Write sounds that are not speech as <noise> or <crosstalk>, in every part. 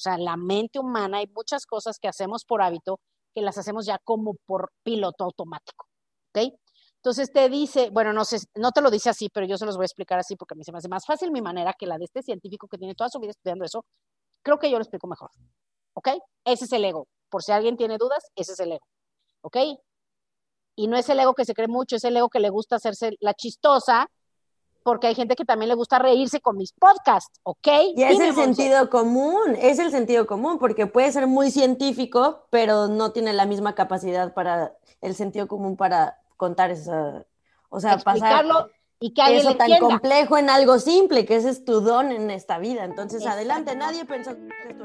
sea, la mente humana hay muchas cosas que hacemos por hábito que las hacemos ya como por piloto automático, ¿ok? Entonces te dice, bueno, no sé, no te lo dice así, pero yo se los voy a explicar así porque a mí se me hace más fácil mi manera que la de este científico que tiene toda su vida estudiando eso. Creo que yo lo explico mejor, ¿ok? Ese es el ego. Por si alguien tiene dudas, ese es el ego, ¿ok? Y no es el ego que se cree mucho, es el ego que le gusta hacerse la chistosa, porque hay gente que también le gusta reírse con mis podcasts, ¿ok? Y es el sentido común, es el sentido común, porque puede ser muy científico, pero no tiene la misma capacidad para el sentido común para contar eso. o sea, pasarlo y que eso tan complejo en algo simple, que ese es tu don en esta vida. Entonces, adelante, nadie pensó que esto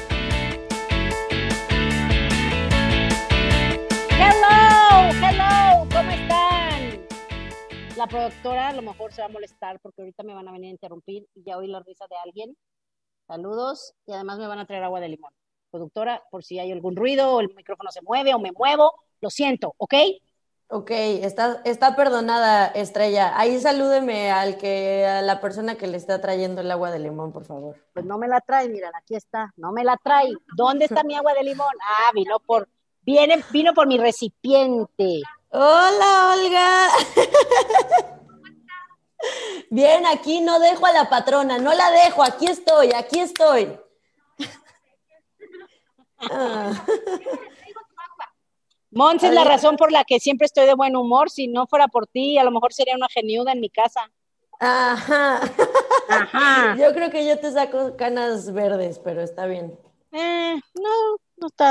La productora a lo mejor se va a molestar porque ahorita me van a venir a interrumpir y ya oí la risa de alguien. Saludos y además me van a traer agua de limón. Productora, por si hay algún ruido o el micrófono se mueve o me muevo, lo siento, ¿ok? Ok, está, está perdonada, Estrella. Ahí salúdeme al que, a la persona que le está trayendo el agua de limón, por favor. Pues no me la trae, mira, aquí está, no me la trae. ¿Dónde está mi agua de limón? Ah, vino por, viene, vino por mi recipiente. Hola, Olga. Bien, aquí no dejo a la patrona, no la dejo, aquí estoy, aquí estoy. Ah. Monse es la razón por la que siempre estoy de buen humor. Si no fuera por ti, a lo mejor sería una geniuda en mi casa. Ajá. Ajá. Yo creo que yo te saco canas verdes, pero está bien. Eh, no,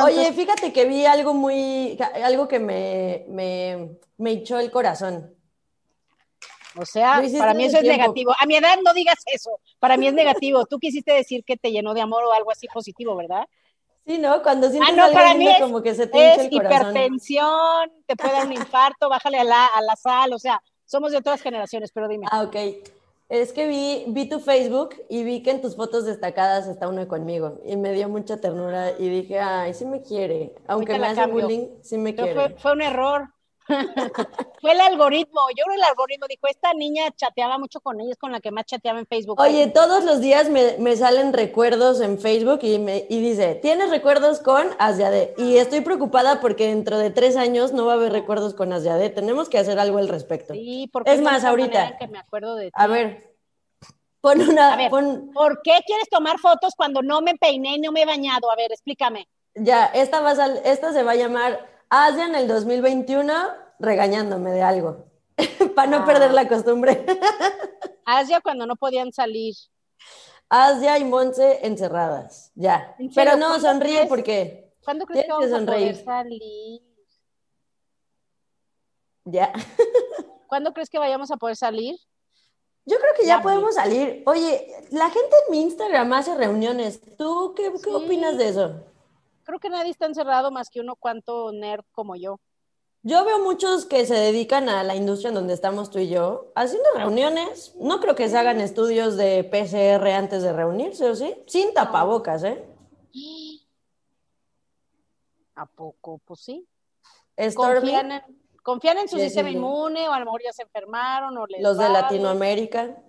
Oye, fíjate que vi algo muy, algo que me, me, me echó el corazón. O sea, para mí eso es negativo. A mi edad no digas eso. Para mí es negativo. Tú quisiste decir que te llenó de amor o algo así positivo, ¿verdad? Sí, ¿no? Cuando sientes ah, no, para mí es, como que se te es el corazón. hipertensión, te puede dar un infarto, bájale a la, a la sal, o sea, somos de otras generaciones, pero dime. Ah, ok. Es que vi, vi tu Facebook y vi que en tus fotos destacadas está uno conmigo y me dio mucha ternura y dije, ay, sí me quiere, aunque me hace bullying, sí me quiere. Fue, fue, un error. Fue el algoritmo, yo creo el algoritmo dijo, esta niña chateaba mucho con ella, es con la que más chateaba en Facebook. Oye, todos los días me, me salen recuerdos en Facebook y, me, y dice, ¿tienes recuerdos con Asiade? Y estoy preocupada porque dentro de tres años no va a haber recuerdos con Asiade, tenemos que hacer algo al respecto. Sí, porque es más, ahorita. Que me acuerdo de A ver, Pon una. ¿Por qué quieres tomar fotos cuando no me peiné y no me he bañado? A ver, explícame. Ya, esta, va esta se va a llamar Asia en el 2021 regañándome de algo, <laughs> para no perder la costumbre. <laughs> Asia cuando no podían salir. Asia y Monse encerradas, ya. Pero no, sonríe porque. ¿Cuándo crees que vamos a poder salir? Ya. <laughs> ¿Cuándo crees que vayamos a poder salir? Yo creo que ya, podemos salir. Oye, la gente en mi Instagram hace reuniones. ¿Tú qué, opinas de eso? Creo que nadie está encerrado más que uno cuanto nerd como yo. Yo veo muchos que se dedican a la industria en donde estamos tú y yo, haciendo reuniones. No creo que se hagan estudios de PCR antes de reunirse, ¿o sí? Sin tapabocas, ¿eh? ¿A poco? Pues sí. Confían en, confían en su sistema inmune o a lo mejor ya se enfermaron o Los de Latinoamérica.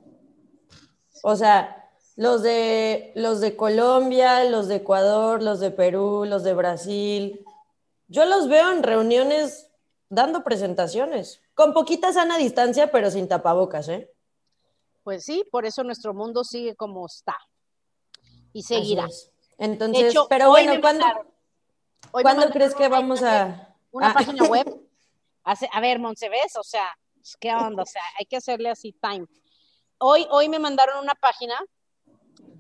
O sea, los de, los de Colombia, los de Ecuador, los de Perú, los de Brasil. Yo los veo en reuniones dando presentaciones, con poquita sana distancia, pero sin tapabocas, ¿eh? Pues sí, por eso nuestro mundo sigue como está. Y seguirá. Entonces, pero bueno, ¿cuándo, ¿cuándo crees que vamos a... Una página web <laughs> a ver, Montseves, o sea, ¿qué onda? O sea, hay que hacerle así time. Hoy, hoy me mandaron una página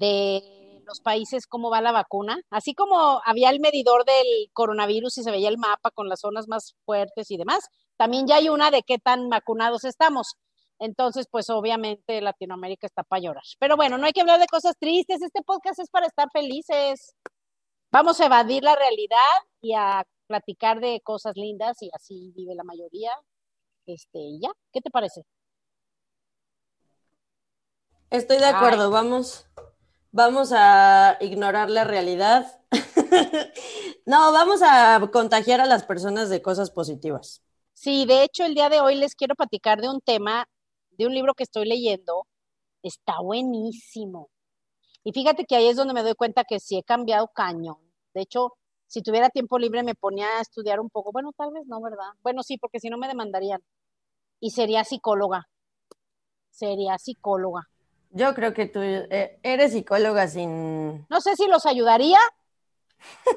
de los países, cómo va la vacuna. Así como había el medidor del coronavirus y se veía el mapa con las zonas más fuertes y demás, también ya hay una de qué tan vacunados estamos. Entonces, pues obviamente Latinoamérica está para llorar. Pero bueno, no hay que hablar de cosas tristes. Este podcast es para estar felices. Vamos a evadir la realidad y a platicar de cosas lindas y así vive la mayoría. Este, ya, ¿qué te parece? Estoy de acuerdo, vamos, vamos a ignorar la realidad. <laughs> no, vamos a contagiar a las personas de cosas positivas. Sí, de hecho, el día de hoy les quiero platicar de un tema, de un libro que estoy leyendo. Está buenísimo. Y fíjate que ahí es donde me doy cuenta que sí he cambiado cañón. De hecho, si tuviera tiempo libre me ponía a estudiar un poco. Bueno, tal vez no, ¿verdad? Bueno, sí, porque si no me demandarían. Y sería psicóloga. Sería psicóloga. Yo creo que tú eh, eres psicóloga sin... No sé si los ayudaría,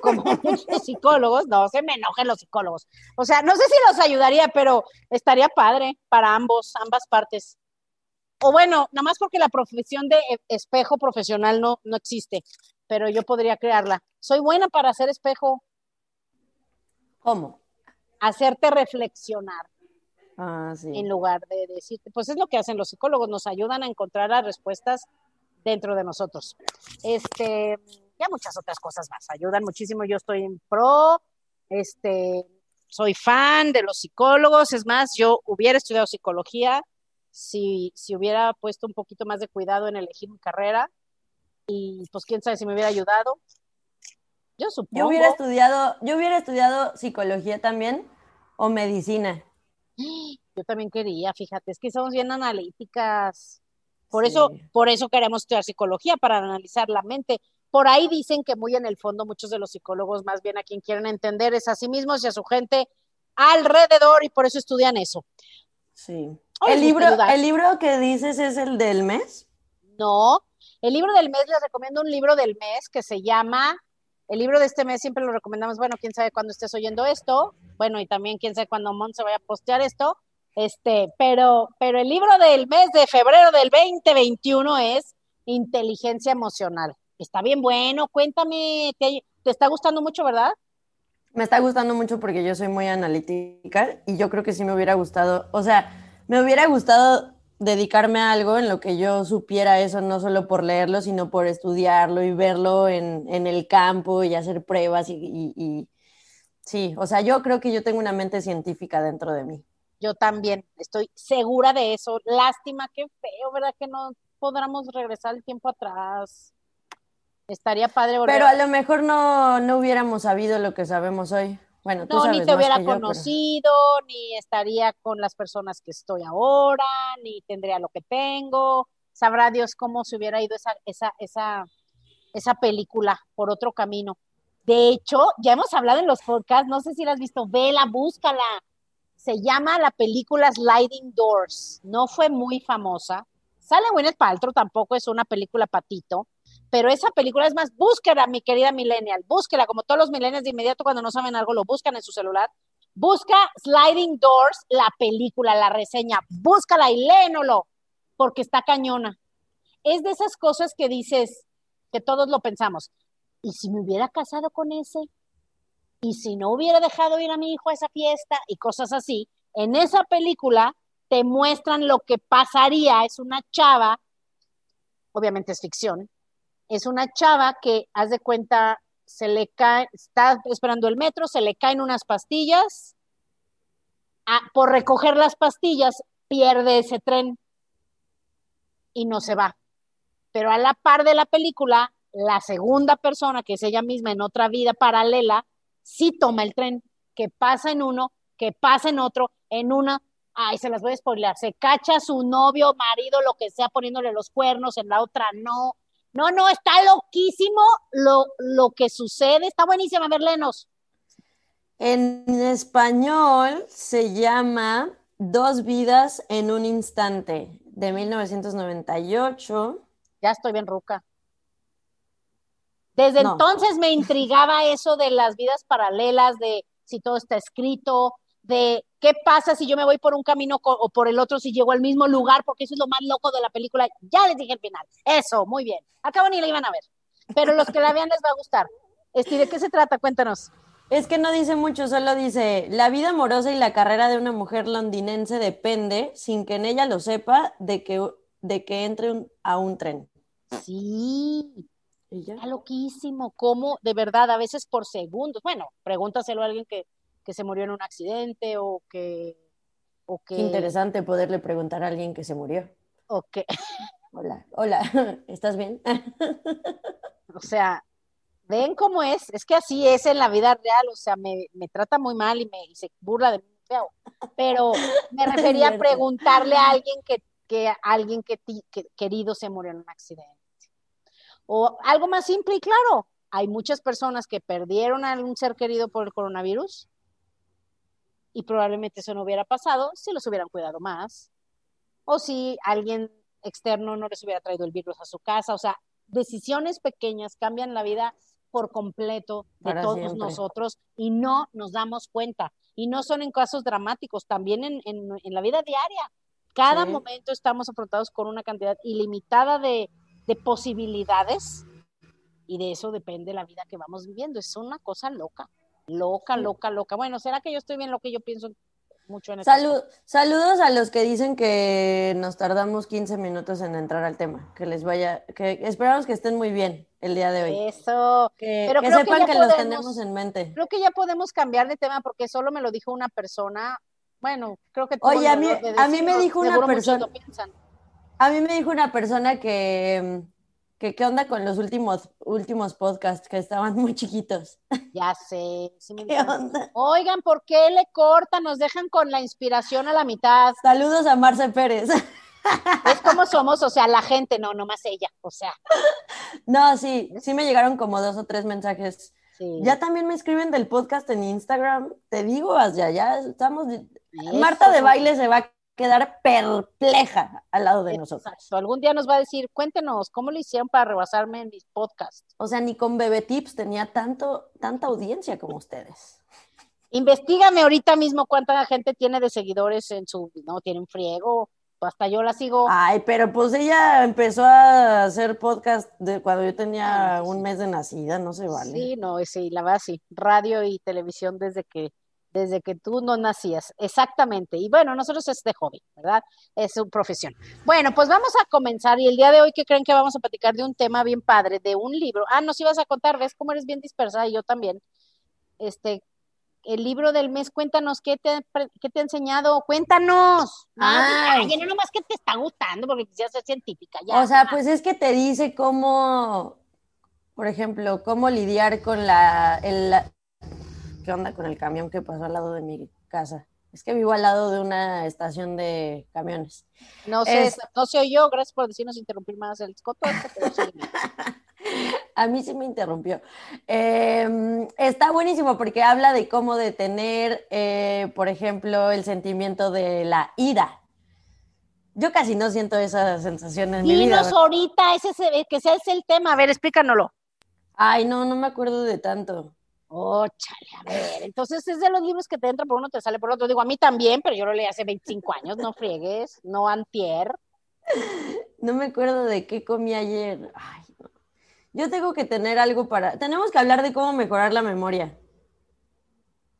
como <laughs> muchos psicólogos, no se me enojen los psicólogos. O sea, no sé si los ayudaría, pero estaría padre para ambos, ambas partes. O bueno, nada más porque la profesión de e, espejo profesional no, no existe, pero yo podría crearla. Soy buena para hacer espejo. ¿Cómo? Hacerte reflexionar. Ah, sí. En lugar de decirte, pues es lo que hacen los psicólogos, nos ayudan a encontrar las respuestas dentro de nosotros. Este, ya muchas otras cosas más, ayudan muchísimo. Yo estoy en pro, este, soy fan de los psicólogos, es más, yo hubiera estudiado psicología si, si hubiera puesto un poquito más de cuidado en elegir mi carrera y pues quién sabe si me hubiera ayudado. Yo supongo. Yo hubiera estudiado, yo hubiera estudiado psicología también o medicina. Yo también quería, fíjate, es que somos bien analíticas. Por eso, por eso queremos estudiar psicología, para analizar la mente. Por ahí dicen que muy en el fondo muchos de los psicólogos más bien a quien quieren entender es a sí mismos y a su gente alrededor y por eso estudian eso. Sí. ¿El libro, ¿El libro que dices es el del mes? No, el libro del mes, les recomiendo un libro del mes que se llama, el libro de este mes siempre lo recomendamos, bueno, quién sabe cuándo estés oyendo esto, bueno, y también quién sabe cuándo Mon se vaya a postear esto, este, pero, pero el libro del mes de febrero del 2021 es Inteligencia Emocional. Está bien bueno, cuéntame, te, está gustando mucho, ¿verdad? Me está gustando mucho porque yo soy muy analítica y yo creo que sí me hubiera gustado, o sea, me hubiera gustado dedicarme a algo en lo que yo supiera eso, no solo por leerlo, sino por estudiarlo y verlo en, el campo y hacer pruebas y, y, sí, o sea, yo creo que yo tengo una mente científica dentro de mí. Yo también, estoy segura de eso. Lástima, qué feo, ¿verdad? Que no podamos regresar el tiempo atrás. Estaría padre volver. Pero a lo mejor no, no hubiéramos sabido lo que sabemos hoy. Bueno, tú no, ni te hubiera conocido, ni estaría con las personas que estoy ahora, ni tendría lo que tengo. Sabrá Dios cómo se hubiera ido esa, esa, esa, esa película por otro camino. De hecho, ya hemos hablado en los podcasts, no sé si la has visto, vela, búscala. Se llama la película Sliding Doors. No fue muy famosa. Sale Gwyneth Paltrow, tampoco es una película patito, pero esa película es más, búsquela, mi querida millennial, búsquela, como todos los millennials de inmediato cuando no saben algo lo buscan en su celular. Busca Sliding Doors, la película, la reseña, búscala y léenolo, porque está cañona. Es de esas cosas que dices, que todos lo pensamos. ¿Y si me hubiera casado con ese? ¿Y si no hubiera dejado ir a mi hijo a esa fiesta? Y cosas así. En esa película te muestran lo que pasaría. Es una chava, obviamente es ficción, es una chava que, haz de cuenta, se le cae, está esperando el metro, se le caen unas pastillas, por recoger las pastillas pierde ese tren y no se va. Pero a la par de la película, la segunda persona, que es ella misma en otra vida paralela, sí toma el tren, que pasa en uno, que pasa en otro, en una, ay, se las voy a spoilear, se cacha su novio, marido, lo que sea, poniéndole los cuernos, en la otra no, no, no, está loquísimo lo, lo que sucede. Está buenísima, Merlenos. En español se llama Dos vidas en un instante, de 1998. Ya estoy bien ruca. Desde entonces me intrigaba eso de las vidas paralelas, de si todo está escrito, de qué pasa si yo me voy por un camino o por el otro si llego al mismo lugar, porque eso es lo más loco de la película. Ya les dije el final. Eso, muy bien. Acabo ni la iban a ver. Pero los que la vean les va a gustar. Este, ¿de qué se trata? Cuéntanos. Es que no dice mucho, solo dice, la vida amorosa y la carrera de una mujer londinense depende, sin que en ella lo sepa, de que, de que entre a un tren. Sí. Está loquísimo, cómo de verdad, a veces por segundos. Bueno, pregúntaselo a alguien que, que se murió en un accidente o que, o que... Qué interesante poderle preguntar a alguien que se murió. O que... <laughs> Hola, hola, <laughs> ¿estás bien? <laughs> o sea, ven cómo es, es que así es en la vida real, o sea, me, me trata muy mal y, me, y se burla de mí feo, pero me refería a preguntarle a alguien que, que alguien que, que querido se murió en un accidente. O algo más simple y claro, hay muchas personas que perdieron a algún ser querido por el coronavirus y probablemente eso no hubiera pasado si los hubieran cuidado más o si alguien externo no les hubiera traído el virus a su casa. O sea, decisiones pequeñas cambian la vida por completo de todos nosotros y no nos damos cuenta. Y no son en casos dramáticos, también en, la vida diaria. Cada momento estamos afrontados con una cantidad ilimitada de, de posibilidades y de eso depende la vida que vamos viviendo. Es una cosa loca, loca, loca, loca. Bueno, ¿será que yo estoy bien lo que yo pienso mucho en Salud, Saludos a los que dicen que nos tardamos 15 minutos en entrar al tema. Que les vaya, que esperamos que estén muy bien el día de hoy. Eso. Que, Pero que sepan que, los tenemos en mente. Creo que ya podemos cambiar de tema porque solo me lo dijo una persona. Bueno, creo que Oye, a mí, a mí me dijo una persona. A mí me dijo una persona que ¿Qué, ¿Qué onda con los últimos, últimos podcasts que estaban muy chiquitos? <laughs> Ya sé. ¿Qué onda? Oigan, ¿por qué le cortan? Nos dejan con la inspiración a la mitad. Saludos a Marce Pérez. <laughs> Es como somos, o sea, la gente, no, nomás ella, o sea. <laughs> No, sí, sí me llegaron como dos o tres mensajes. Ya también me escriben del podcast en Instagram. Te digo, ya, ya estamos. Marta de baile se va quedar perpleja al lado de nosotros. Algún día nos va a decir, cuéntenos, ¿cómo lo hicieron para rebasarme en mis podcasts? O sea, ni con Bebé Tips tenía tanto, tanta audiencia como ustedes. Investígame ahorita mismo cuánta gente tiene de seguidores en su, no, tiene un friego, hasta yo la sigo. Ay, pero pues ella empezó a hacer podcast de cuando yo tenía un mes de nacida, no se vale. Sí, no, sí, la verdad sí, radio y televisión desde que desde que tú no nacías, exactamente. Y bueno, nosotros es de hobby, ¿verdad? Es su profesión. Bueno, pues vamos a comenzar. Y el día de hoy, ¿qué creen que vamos a platicar de un tema bien padre, de un libro? Ah, nos ibas a contar, ¿ves cómo eres bien dispersa? Y yo también. Este, el libro del mes, cuéntanos, ¿qué te, qué te ha enseñado? Cuéntanos. Ay, no nomás que te está gustando, porque quisieras ser científica. Ya, o sea, pues es que te dice cómo, por ejemplo, cómo lidiar con la, el, ¿qué onda con el camión que pasó al lado de mi casa? Es que vivo al lado de una estación de camiones. No sé, no sé yo, gracias por decirnos interrumpir más el escoto. <laughs> A mí sí me interrumpió. Em, está buenísimo porque habla de cómo detener, eh, por ejemplo, el sentimiento de la ira. Yo casi no siento esa sensación en mi vida. Dinos ahorita, ese, que ese es el tema. A ver, explícanoslo. Ay, no, no me acuerdo de tanto. Oh, chale, a ver. Entonces es de los libros que te entran por uno, te sale por otro. Digo, a mí también, pero yo lo leí hace 25 años, no friegues, no antier. No me acuerdo de qué comí ayer. Ay, no. Yo tengo que tener algo para. Tenemos que hablar de cómo mejorar la memoria.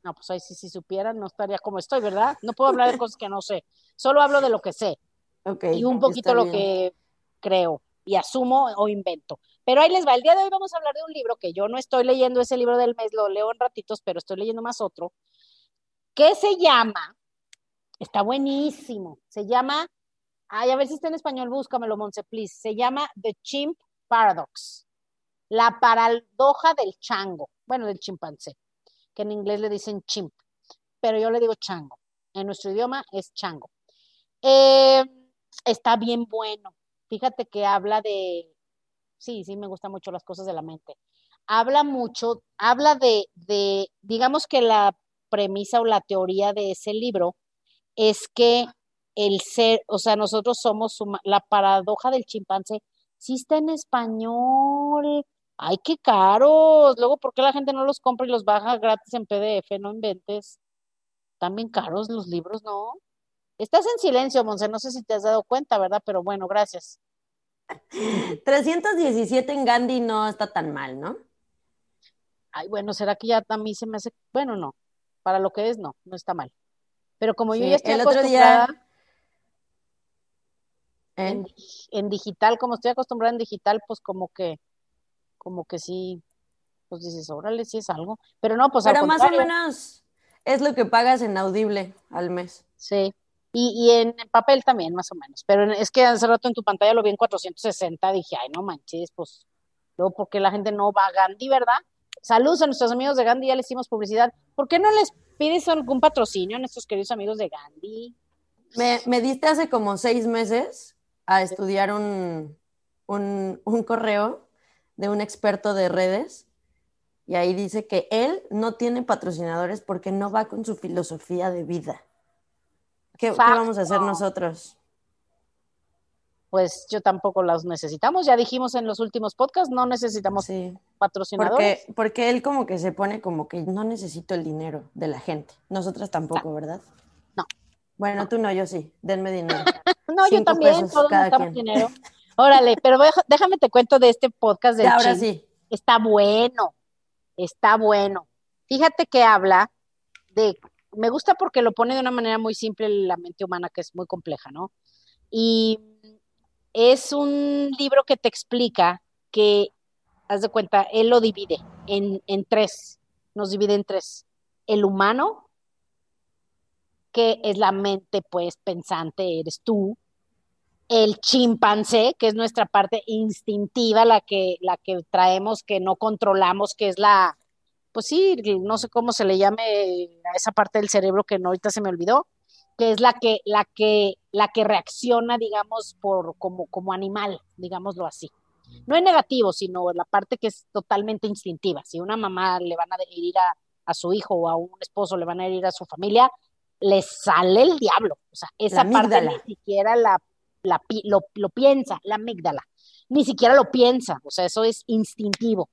No, pues ahí sí, si supieran, no estaría como estoy, ¿verdad? No puedo hablar de cosas que no sé. Solo hablo de lo que sé. Okay, y un poquito lo que creo y asumo o invento. Pero ahí les va, el día de hoy vamos a hablar de un libro que yo no estoy leyendo ese libro del mes, lo leo en ratitos, pero estoy leyendo más otro, que se llama, está buenísimo, se llama, ay, a ver si está en español, búscamelo, Monse, please, se llama The Chimp Paradox, la paradoja del chango, bueno, del chimpancé, que en inglés le dicen chimp, pero yo le digo chango, en nuestro idioma es chango. Eh, está bien bueno, fíjate que habla de sí, sí me gustan mucho las cosas de la mente. Habla mucho, habla de, de, digamos que la premisa o la teoría de ese libro es que el ser, o sea, nosotros somos la paradoja del chimpancé, sí está en español. Ay, qué caros. Luego, ¿por qué la gente no los compra y los baja gratis en PDF? No inventes. Bien caros los libros, ¿no? Estás en silencio, Monse, no sé si te has dado cuenta, ¿verdad? Pero bueno, gracias. 317 en Gandhi no está tan mal, ¿no? Ay, bueno, ¿será que ya a mí se me hace, bueno, no, para lo que es, no, no está mal. Pero como yo ya estoy acostumbrada ¿Eh? en, digital, como estoy acostumbrada en digital, pues como que, como que sí, pues dices, órale, sí es algo. Pero no, pues Pero más o menos es lo que pagas en Audible al mes. Sí. Y, y en, papel también, más o menos. Pero es que hace rato en tu pantalla lo vi en 460, dije, ay, no manches, pues, luego, porque la gente no va a Gandhi, verdad? Saludos a nuestros amigos de Gandhi, ya les hicimos publicidad. ¿Por qué no les pides algún patrocinio a nuestros queridos amigos de Gandhi? Me, me diste hace como seis meses a estudiar un, un, un correo de un experto de redes y ahí dice que él no tiene patrocinadores porque no va con su filosofía de vida. ¿Qué, vamos a hacer nosotros? Pues yo tampoco los necesitamos. Ya dijimos en los últimos podcasts, no necesitamos patrocinadores. Porque, porque él como que se pone como que no necesito el dinero de la gente. Nosotras tampoco, ¿verdad? No. Bueno, tú no, yo sí. Denme dinero. <laughs> no, yo también, todos necesitamos dinero. Órale, pero déjame te cuento de este podcast de Ahora sí. Está bueno está bueno. Fíjate que habla de, me gusta porque lo pone de una manera muy simple la mente humana, que es muy compleja, ¿no? Y es un libro que te explica que, haz de cuenta, él lo divide en, en tres, nos divide en tres. El humano, que es la mente, pues, pensante, eres tú, el chimpancé, que es nuestra parte instintiva, la que, la que traemos, que no controlamos, que es la, pues sí, no sé cómo se le llame a esa parte del cerebro que no, ahorita se me olvidó, que es la que, la que, la que reacciona, digamos, por, como, como animal, digámoslo así. No es negativo, sino la parte que es totalmente instintiva. Si una mamá le van a herir a, a su hijo o a un esposo le van a herir a su familia, le sale el diablo. O sea, esa parte ni siquiera la lo, piensa, la amígdala, ni siquiera lo piensa, o sea, eso es instintivo.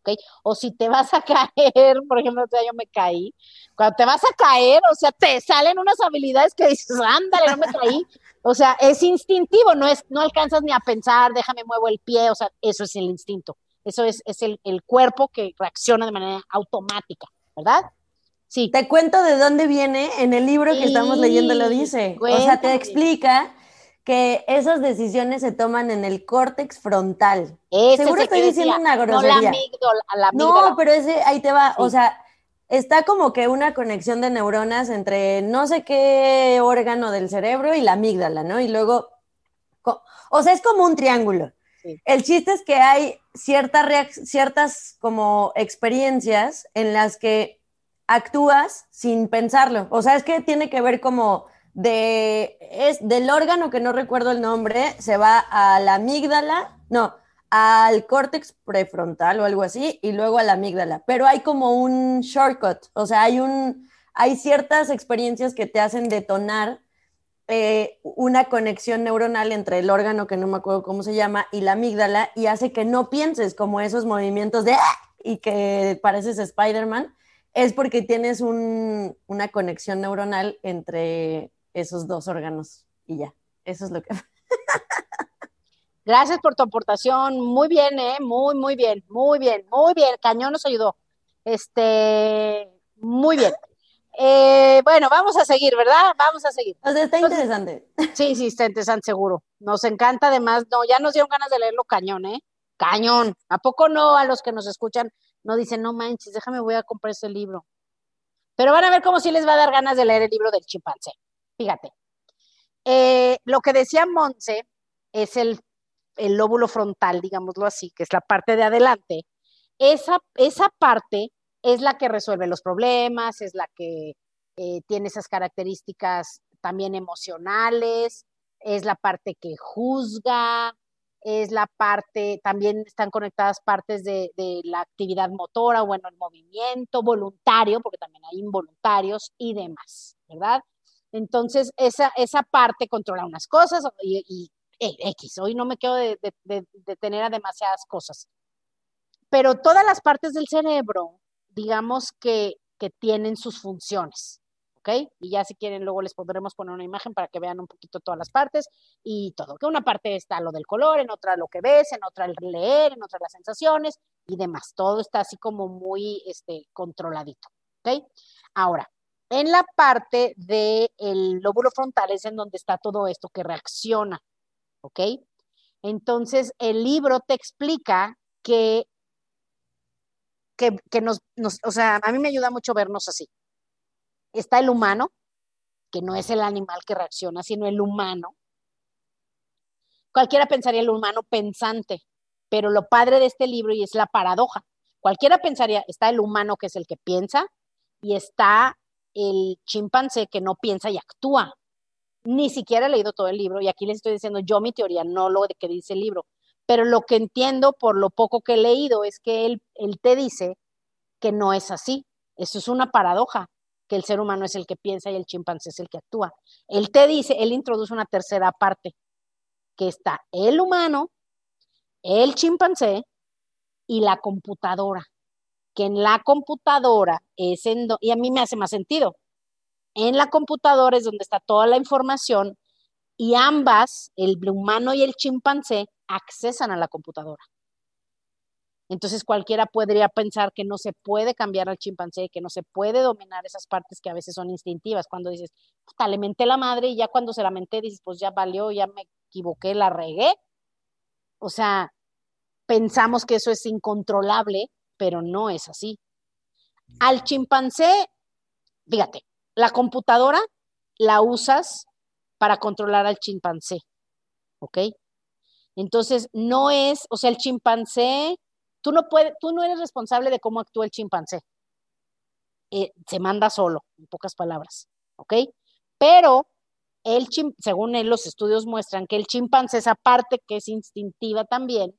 ¿Ok? O si te vas a <laughs> caer, por ejemplo, yo me caí, cuando te vas a caer, o sea, te salen unas habilidades que dices, ándale, no me caí, o sea, es instintivo, no es, no alcanzas ni a pensar, déjame muevo el pie, o sea, eso es el instinto, eso es, es el, el cuerpo que reacciona de manera automática, ¿verdad? Sí. Te cuento de dónde viene, en el libro que estamos leyendo lo dice, o sea, te explica que esas decisiones se toman en el córtex frontal. Seguro estoy diciendo una grosería. No, la amígdala, no, pero ese, ahí te va, o sea, está como que una conexión de neuronas entre no sé qué órgano del cerebro y la amígdala, ¿no? Y luego, o sea, es como un triángulo. El chiste es que hay ciertas, ciertas como experiencias en las que actúas sin pensarlo. O sea, es que tiene que ver como es del órgano que no recuerdo el nombre, se va a la amígdala, no, al córtex prefrontal o algo así, y luego a la amígdala. Pero hay como un shortcut, o sea, hay un, hay ciertas experiencias que te hacen detonar eh, una conexión neuronal entre el órgano que no me acuerdo cómo se llama y la amígdala y hace que no pienses como esos movimientos de ¡ah! y que pareces Spider-Man, es porque tienes un, una conexión neuronal entre esos dos órganos y ya. Eso es lo que... <laughs> Gracias por tu aportación. Muy bien, ¿eh? Muy, muy bien, muy bien, muy bien. Cañón nos ayudó. Este, muy bien. Eh, bueno, vamos a seguir, ¿verdad? Vamos a seguir. O sea, está interesante. Sí, sí, está interesante, seguro. Nos encanta además, no, ya nos dieron ganas de leerlo cañón, ¿eh? Cañón. ¿A poco no a los que nos escuchan no dicen, no manches, déjame, voy a comprar ese libro? Pero van a ver cómo sí les va a dar ganas de leer el libro del chimpancé. Fíjate, eh, lo que decía Monse es el, lóbulo frontal, digámoslo así, que es la parte de adelante. Esa, esa parte es la que resuelve los problemas, es la que eh, tiene esas características también emocionales, es la parte que juzga, es la parte, también están conectadas partes de, de, la actividad motora, bueno, el movimiento voluntario, porque también hay involuntarios y demás, ¿verdad? Entonces, esa, esa parte controla unas cosas y, eh, X, hoy no me quedo de, tener a demasiadas cosas. Pero todas las partes del cerebro, digamos que, que tienen sus funciones. ¿ok? Y ya si quieren, luego les podremos poner una imagen para que vean un poquito todas las partes y todo. Que una parte está lo del color, en otra lo que ves, en otra el leer, en otra las sensaciones y demás. Todo está así como muy este, controladito, ¿ok? Ahora, en la parte del lóbulo frontal es en donde está todo esto que reacciona, ¿ok? Entonces, el libro te explica que que, nos, o sea, a mí me ayuda mucho vernos así. Está el humano, que no es el animal que reacciona, sino el humano. Cualquiera pensaría el humano pensante, pero lo padre de este libro y es la paradoja. Cualquiera pensaría, está el humano que es el que piensa y está el chimpancé que no piensa y actúa. Ni siquiera he leído todo el libro y aquí les estoy diciendo yo mi teoría, no lo que dice el libro. Pero lo que entiendo por lo poco que he leído es que él, él te dice que no es así. Eso es una paradoja, que el ser humano es el que piensa y el chimpancé es el que actúa. Él te dice, él introduce una tercera parte, que está el humano, el chimpancé y la computadora. Que en la computadora es en, y a mí me hace más sentido. En la computadora es donde está toda la información y ambas, el humano y el chimpancé, accesan a la computadora. Entonces cualquiera podría pensar que no se puede cambiar al chimpancé, que no se puede dominar esas partes que a veces son instintivas. Cuando dices, puta, le menté la madre y ya cuando se la menté dices, pues ya valió, ya me equivoqué, la regué. O sea, pensamos que eso es incontrolable, pero no es así. Al chimpancé, fíjate, la computadora la usas para controlar al chimpancé, ¿ok? Entonces, no es, o sea, el chimpancé, tú no puedes, tú no eres responsable de cómo actúa el chimpancé. Eh, se manda solo, en pocas palabras, ¿ok? Pero el chim, según él, los estudios muestran que el chimpancé, esa parte que es instintiva también,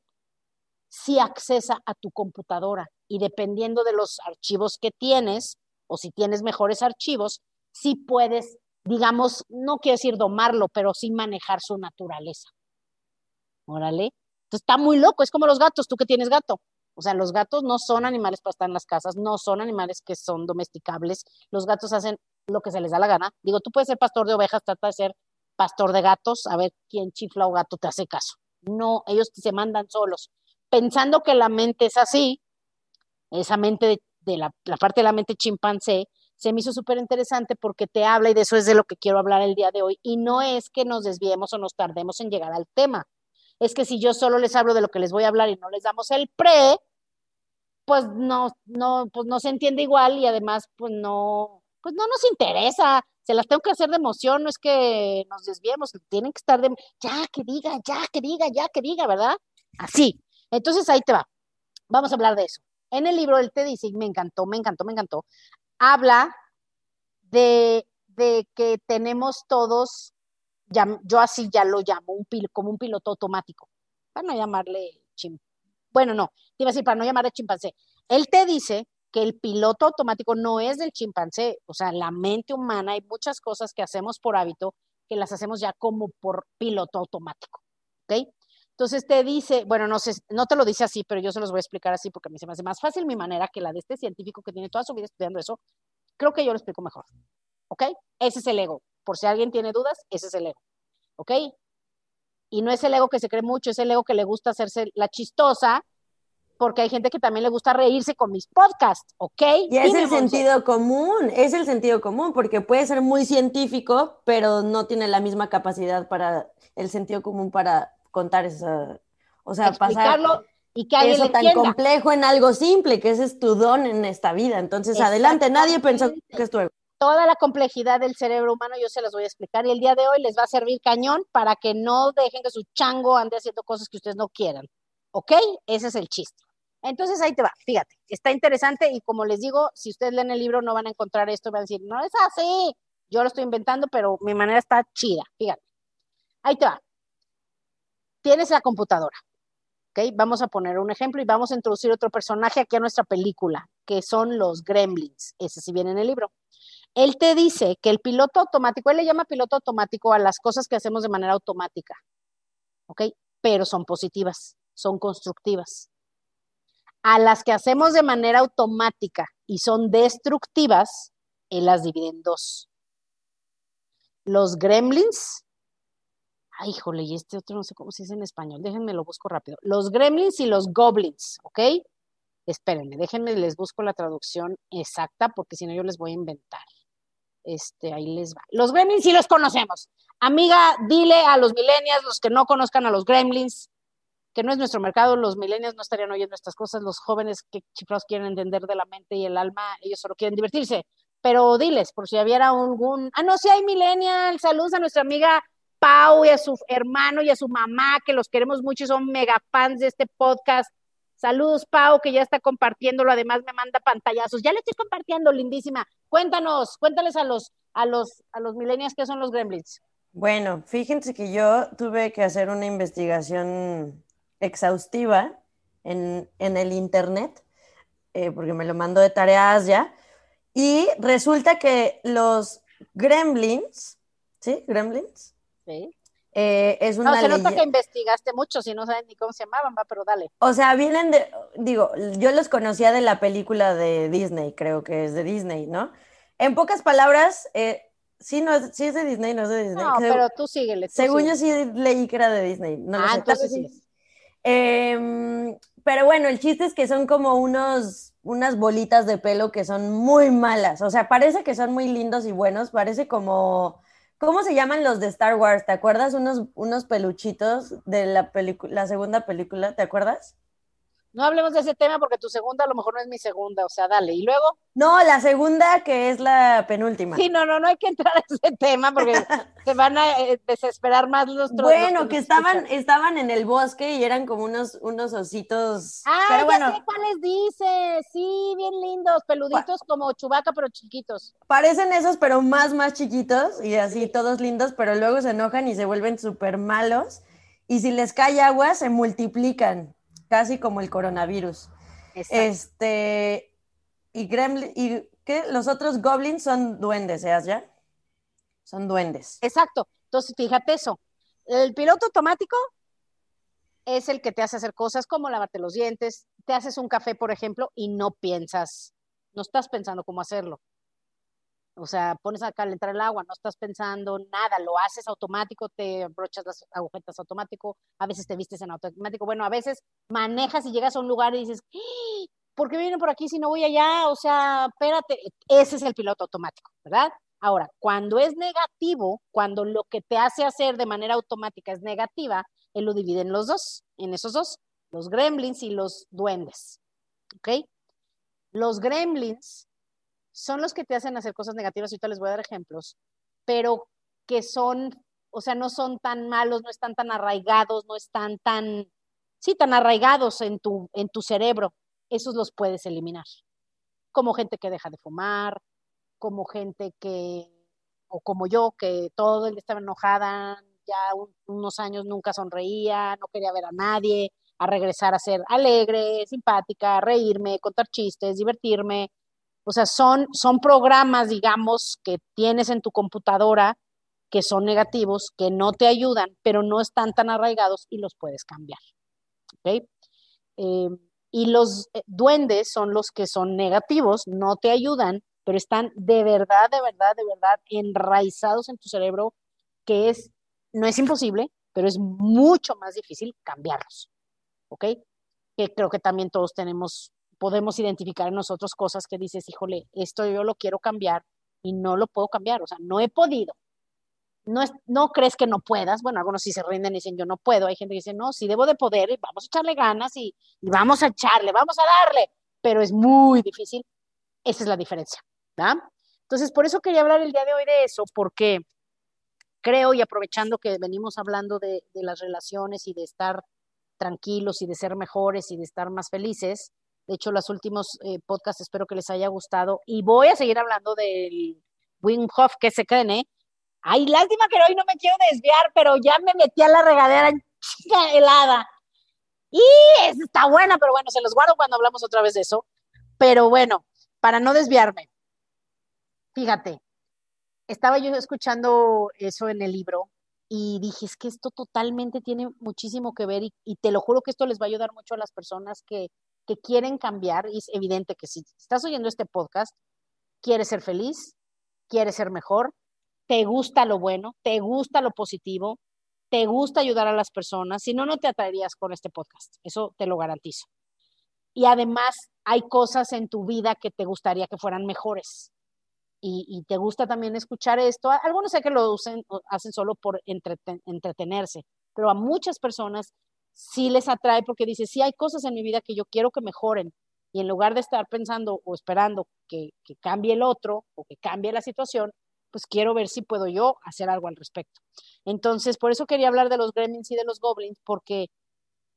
sí accesa a tu computadora y dependiendo de los archivos que tienes, o si tienes mejores archivos, sí puedes, digamos, no quiero decir domarlo, pero sí manejar su naturaleza. Órale. Entonces está muy loco, es como los gatos, tú que tienes gato. O sea, los gatos no son animales para estar en las casas, no son animales que son domesticables. Los gatos hacen lo que se les da la gana. Digo, tú puedes ser pastor de ovejas, trata de ser pastor de gatos, a ver quién chifla o gato te hace caso. No, ellos se mandan solos. Pensando que la mente es así, esa mente de, la, la, parte de la mente chimpancé, se me hizo súper interesante porque te habla y de eso es de lo que quiero hablar el día de hoy. Y no es que nos desviemos o nos tardemos en llegar al tema es que si yo solo les hablo de lo que les voy a hablar y no les damos el pre, pues no, no, pues no se entiende igual y además pues no, pues no nos interesa. Se las tengo que hacer de emoción, no es que nos desviemos, tienen que estar de, ya que diga, ya que diga, ya que diga, ¿verdad? Así. Entonces ahí te va. Vamos a hablar de eso. En el libro él te dice, y me encantó, me encantó, me encantó, habla de, de que tenemos todos yo así ya lo llamo un como un piloto automático, para no llamarle chimpancé. Bueno, no, te iba a decir para no llamarle chimpancé. Él te dice que el piloto automático no es del chimpancé, o sea, la mente humana, hay muchas cosas que hacemos por hábito que las hacemos ya como por piloto automático, ¿ok? Entonces te dice, bueno, no sé, no te lo dice así, pero yo se los voy a explicar así porque a mí se me hace más fácil mi manera que la de este científico que tiene toda su vida estudiando eso. Creo que yo lo explico mejor, ¿ok? Ese es el ego. Por si alguien tiene dudas, ese es el ego. ¿Ok? Y no es el ego que se cree mucho, es el ego que le gusta hacerse la chistosa, porque hay gente que también le gusta reírse con mis podcasts, ¿ok? Y es el sentido común, es el sentido común, porque puede ser muy científico, pero no tiene la misma capacidad para el sentido común para contar esa, o sea, Explicarlo y que eso tan complejo en algo simple, que ese es tu don en esta vida. Entonces, adelante, nadie pensó que es tu ego toda la complejidad del cerebro humano yo se las voy a explicar y el día de hoy les va a servir cañón para que no dejen que su chango ande haciendo cosas que ustedes no quieran. ¿Ok? Ese es el chiste. Entonces ahí te va, fíjate, está interesante y como les digo, si ustedes leen el libro no van a encontrar esto y van a decir, no es así, yo lo estoy inventando, pero mi manera está chida, fíjate. Ahí te va. Tienes la computadora, ¿ok? Vamos a poner un ejemplo y vamos a introducir otro personaje aquí a nuestra película, que son los gremlins. Ese sí viene en el libro. Él te dice que el piloto automático, él le llama piloto automático a las cosas que hacemos de manera automática, ¿ok? Pero son positivas, son constructivas. A las que hacemos de manera automática y son destructivas, él las divide en dos. Los gremlins, ay, híjole, y este otro no sé cómo se dice en español, déjenme lo busco rápido. Los gremlins y los goblins, ¿ok? Espérenme, déjenme, les busco la traducción exacta porque si no yo les voy a inventar. Este, ahí les va. Los gremlins sí los conocemos. Amiga, dile a los millennials, los que no conozcan a los gremlins, que no es nuestro mercado, los millennials no estarían oyendo estas cosas, los jóvenes que chiflados quieren entender de la mente y el alma, ellos solo quieren divertirse. Pero diles, por si hubiera algún, ah, no, si hay millennials, saludos a nuestra amiga Pau y a su hermano y a su mamá, que los queremos mucho y son mega fans de este podcast. Saludos, Pau, que ya está compartiéndolo, además me manda pantallazos. Ya le estoy compartiendo, lindísima. Cuéntanos, cuéntales a los, a los, a los millennials qué son los gremlins. Bueno, fíjense que yo tuve que hacer una investigación exhaustiva en, el internet, eh, porque me lo mandó de tareas ya, y resulta que los gremlins, ¿sí? Gremlins. Sí. Eh, es una no, se nota que investigaste mucho, si no saben ni cómo se llamaban, va, pero dale. O sea, vienen de, digo, yo los conocía de la película de Disney, creo que es de Disney, ¿no? En pocas palabras, eh, sí, no es, sí es de Disney, no es de Disney. No, pero tú síguele. según yo sí leí que era de Disney. No ah, entonces sí. Em, pero bueno, el chiste es que son como unos, unas bolitas de pelo que son muy malas. O sea, parece que son muy lindos y buenos. Parece como, ¿cómo se llaman los de Star Wars? ¿Te acuerdas? Unos, unos peluchitos de la, la segunda película, ¿te acuerdas? No hablemos de ese tema porque tu segunda a lo mejor no es mi segunda, o sea, dale. ¿Y luego? No, la segunda que es la penúltima. Sí, no, no, no hay que entrar a ese tema porque <laughs> se van a eh, desesperar más los Bueno, que, estaban, estaban en el bosque y eran como unos, unos ositos. Ah, pero bueno. sé cuáles dices. Sí, bien lindos, peluditos como chubaca, pero chiquitos. Parecen esos, pero más, más chiquitos y así todos lindos, pero luego se enojan y se vuelven súper malos. Y si les cae agua, se multiplican casi como el coronavirus. Este, y Gremlin, y ¿qué? Los otros goblins son duendes, ¿eh? ¿Ya? Son duendes. Exacto. Entonces, fíjate eso. El piloto automático es el que te hace hacer cosas como lavarte los dientes, te haces un café, por ejemplo, y no piensas, no estás pensando cómo hacerlo. O sea, pones a calentar el agua, no estás pensando nada, lo haces automático, te brochas las agujetas automático, a veces te vistes en automático. Bueno, a veces manejas y llegas a un lugar y dices, ¡Ah! ¿por qué vienen por aquí si no voy allá? O sea, espérate, ese es el piloto automático, ¿verdad? Ahora, cuando es negativo, cuando lo que te hace hacer de manera automática es negativa, él lo divide en los dos, en esos dos, los gremlins y los duendes. ¿Ok? Los gremlins son los que te hacen hacer cosas negativas, ahorita les voy a dar ejemplos, pero que son, o sea, no son tan malos, no están tan arraigados, no están tan, sí, tan arraigados en tu, en tu cerebro, esos los puedes eliminar. Como gente que deja de fumar, como gente que, o como yo, que todo el día estaba enojada, ya unos años nunca sonreía, no quería ver a nadie, a regresar a ser alegre, simpática, reírme, contar chistes, divertirme, o sea, son, son programas, digamos, que tienes en tu computadora que son negativos, que no te ayudan, pero no están tan arraigados y los puedes cambiar. ¿okay? Eh, y los eh, duendes son los que son negativos, no te ayudan, pero están de verdad, de verdad, de verdad enraizados en tu cerebro, que es, no es imposible, pero es mucho más difícil cambiarlos. ¿Ok? Que creo que también todos tenemos podemos identificar en nosotros cosas que dices, híjole, esto yo lo quiero cambiar y no lo puedo cambiar, o sea, no he podido. No, es, no crees que no puedas, bueno, algunos sí se rinden y dicen, yo no puedo, hay gente que dice, no, sí debo de poder y vamos a echarle ganas y, y vamos a echarle, vamos a darle, pero es muy difícil, esa es la diferencia, ¿verdad? Entonces, por eso quería hablar el día de hoy de eso, porque creo y aprovechando que venimos hablando de, de las relaciones y de estar tranquilos y de ser mejores y de estar más felices, de hecho, los últimos eh, podcasts espero que les haya gustado. Y voy a seguir hablando del Wim Hof, que se creen, ¿eh? Ay, lástima que hoy no me quiero desviar, pero ya me metí a la regadera chica helada. Y está buena, pero bueno, se los guardo cuando hablamos otra vez de eso. Pero bueno, para no desviarme, fíjate, estaba yo escuchando eso en el libro y dije, es que esto totalmente tiene muchísimo que ver y, y, te lo juro que esto les va a ayudar mucho a las personas que quieren cambiar, y es evidente que si estás oyendo este podcast, quieres ser feliz, quieres ser mejor, te gusta lo bueno, te gusta lo positivo, te gusta ayudar a las personas, si no, no te atraerías con este podcast, eso te lo garantizo. Y además hay cosas en tu vida que te gustaría que fueran mejores. Y, te gusta también escuchar esto. Algunos sé que lo hacen solo por entretenerse, pero a muchas personas sí les atrae porque dice, sí hay cosas en mi vida que yo quiero que mejoren. Y en lugar de estar pensando o esperando que, que cambie el otro o que cambie la situación, pues quiero ver si puedo yo hacer algo al respecto. Entonces, por eso quería hablar de los gremlins y de los goblins, porque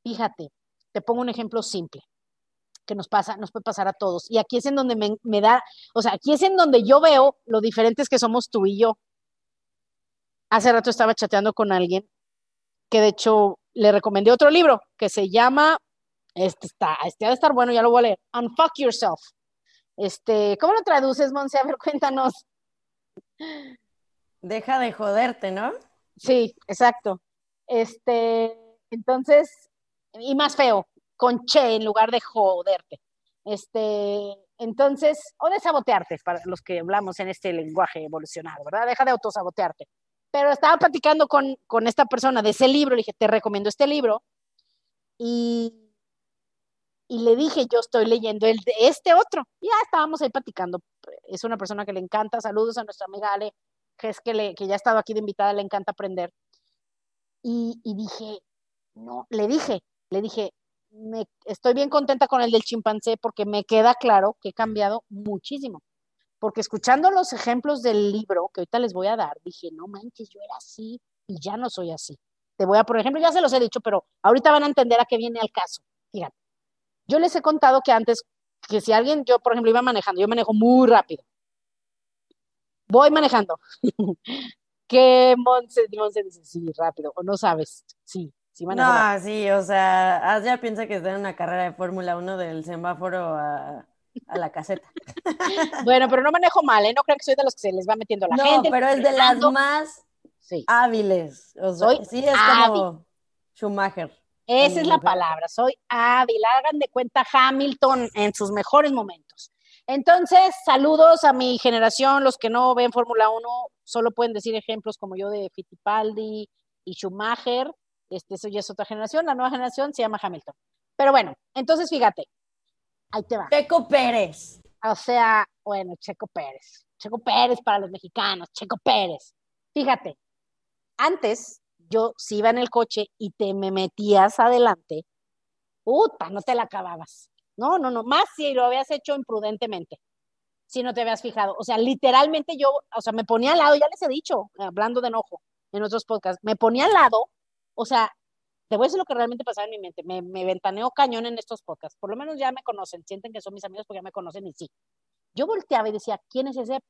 fíjate, te pongo un ejemplo simple que nos pasa, nos puede pasar a todos. Y aquí es en donde me, me da, o sea, aquí es en donde yo veo lo diferentes que somos tú y yo. Hace rato estaba chateando con alguien que de hecho le recomendé otro libro que se llama, este está, este ha de estar bueno, ya lo voy a leer, Unfuck Yourself. Este, ¿cómo lo traduces, Monse? A ver, cuéntanos. Deja de joderte, ¿no? Sí, exacto. Este, entonces, y más feo, con che en lugar de joderte. Este, entonces, o de sabotearte, para los que hablamos en este lenguaje evolucionado, ¿verdad? Deja de autosabotearte. Pero estaba platicando con, con esta persona de ese libro, le dije, te recomiendo este libro, y, y le dije, yo estoy leyendo el de este otro. Y ya estábamos ahí platicando. Es una persona que le encanta, saludos a nuestra amiga Ale, que es que, le, que ya ha estado aquí de invitada, le encanta aprender. Y, y dije, no, le dije, le dije, me, estoy bien contenta con el del chimpancé porque me queda claro que he cambiado muchísimo. Porque escuchando los ejemplos del libro que ahorita les voy a dar, dije, no manches, yo era así y ya no soy así. Te voy a, por ejemplo, ya se los he dicho, pero ahorita van a entender a qué viene al caso. Fíjate, yo les he contado que antes, que si alguien, yo por ejemplo iba manejando, yo manejo muy rápido. Voy manejando. <laughs> que Monse, Monse sí, rápido, o no sabes, sí, no, sí, o sea, ya piensa que está en una carrera de Fórmula 1 del semáforo a, la caseta. <laughs> bueno, pero no manejo mal, ¿eh? No creo que soy de los que se les va metiendo la gente. No, pero es de las más hábiles. O sea, soy sí, es como Schumacher. Esa es la palabra, soy hábil. Hagan de cuenta Hamilton en sus mejores momentos. Entonces, saludos a mi generación, los que no ven Fórmula 1, solo pueden decir ejemplos como yo de Fittipaldi y Schumacher este, eso ya es otra generación, la nueva generación se llama Hamilton. Pero bueno, entonces fíjate, ahí te va. Checo Pérez. O sea, bueno, Checo Pérez. Checo Pérez para los mexicanos, Checo Pérez. Fíjate, antes yo si iba en el coche y te me metías adelante, puta, no te la acababas. No, no, no, más si lo habías hecho imprudentemente, si no te habías fijado. O sea, literalmente yo, o sea, me ponía al lado, ya les he dicho, hablando de enojo en otros podcasts, me ponía al lado o sea, te voy a decir lo que realmente pasaba en mi mente. Me, me ventaneo cañón en estos podcasts. Por lo menos ya me conocen, sienten que son mis amigos porque ya me conocen y sí. Yo volteaba y decía, ¿quién es ese?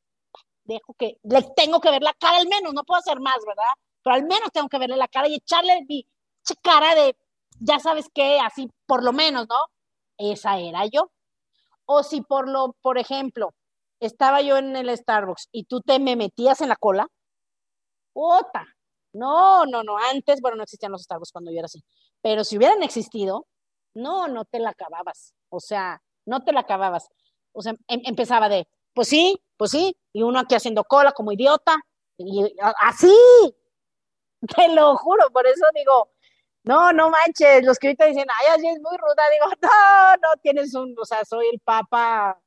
Dejo que, le tengo que ver la cara al menos, no puedo hacer más, ¿verdad? Pero al menos tengo que verle la cara y echarle mi cara de, ya sabes qué, así por lo menos, ¿no? Esa era yo. O si por lo, por ejemplo, estaba yo en el Starbucks y tú te me metías en la cola, ¡Ota! No, no, no. Antes, bueno, no existían los Starbucks cuando yo era así. Pero si hubieran existido, no, no te la acababas. O sea, no te la acababas. O sea, em, empezaba de, pues sí, pues sí. Y uno aquí haciendo cola como idiota. Y así. <laughs> Te lo juro. Por eso digo, no, no manches. Los que ahorita dicen, ay, así es muy ruda. Digo, <laughs> no, no tienes un, o sea, soy el papa,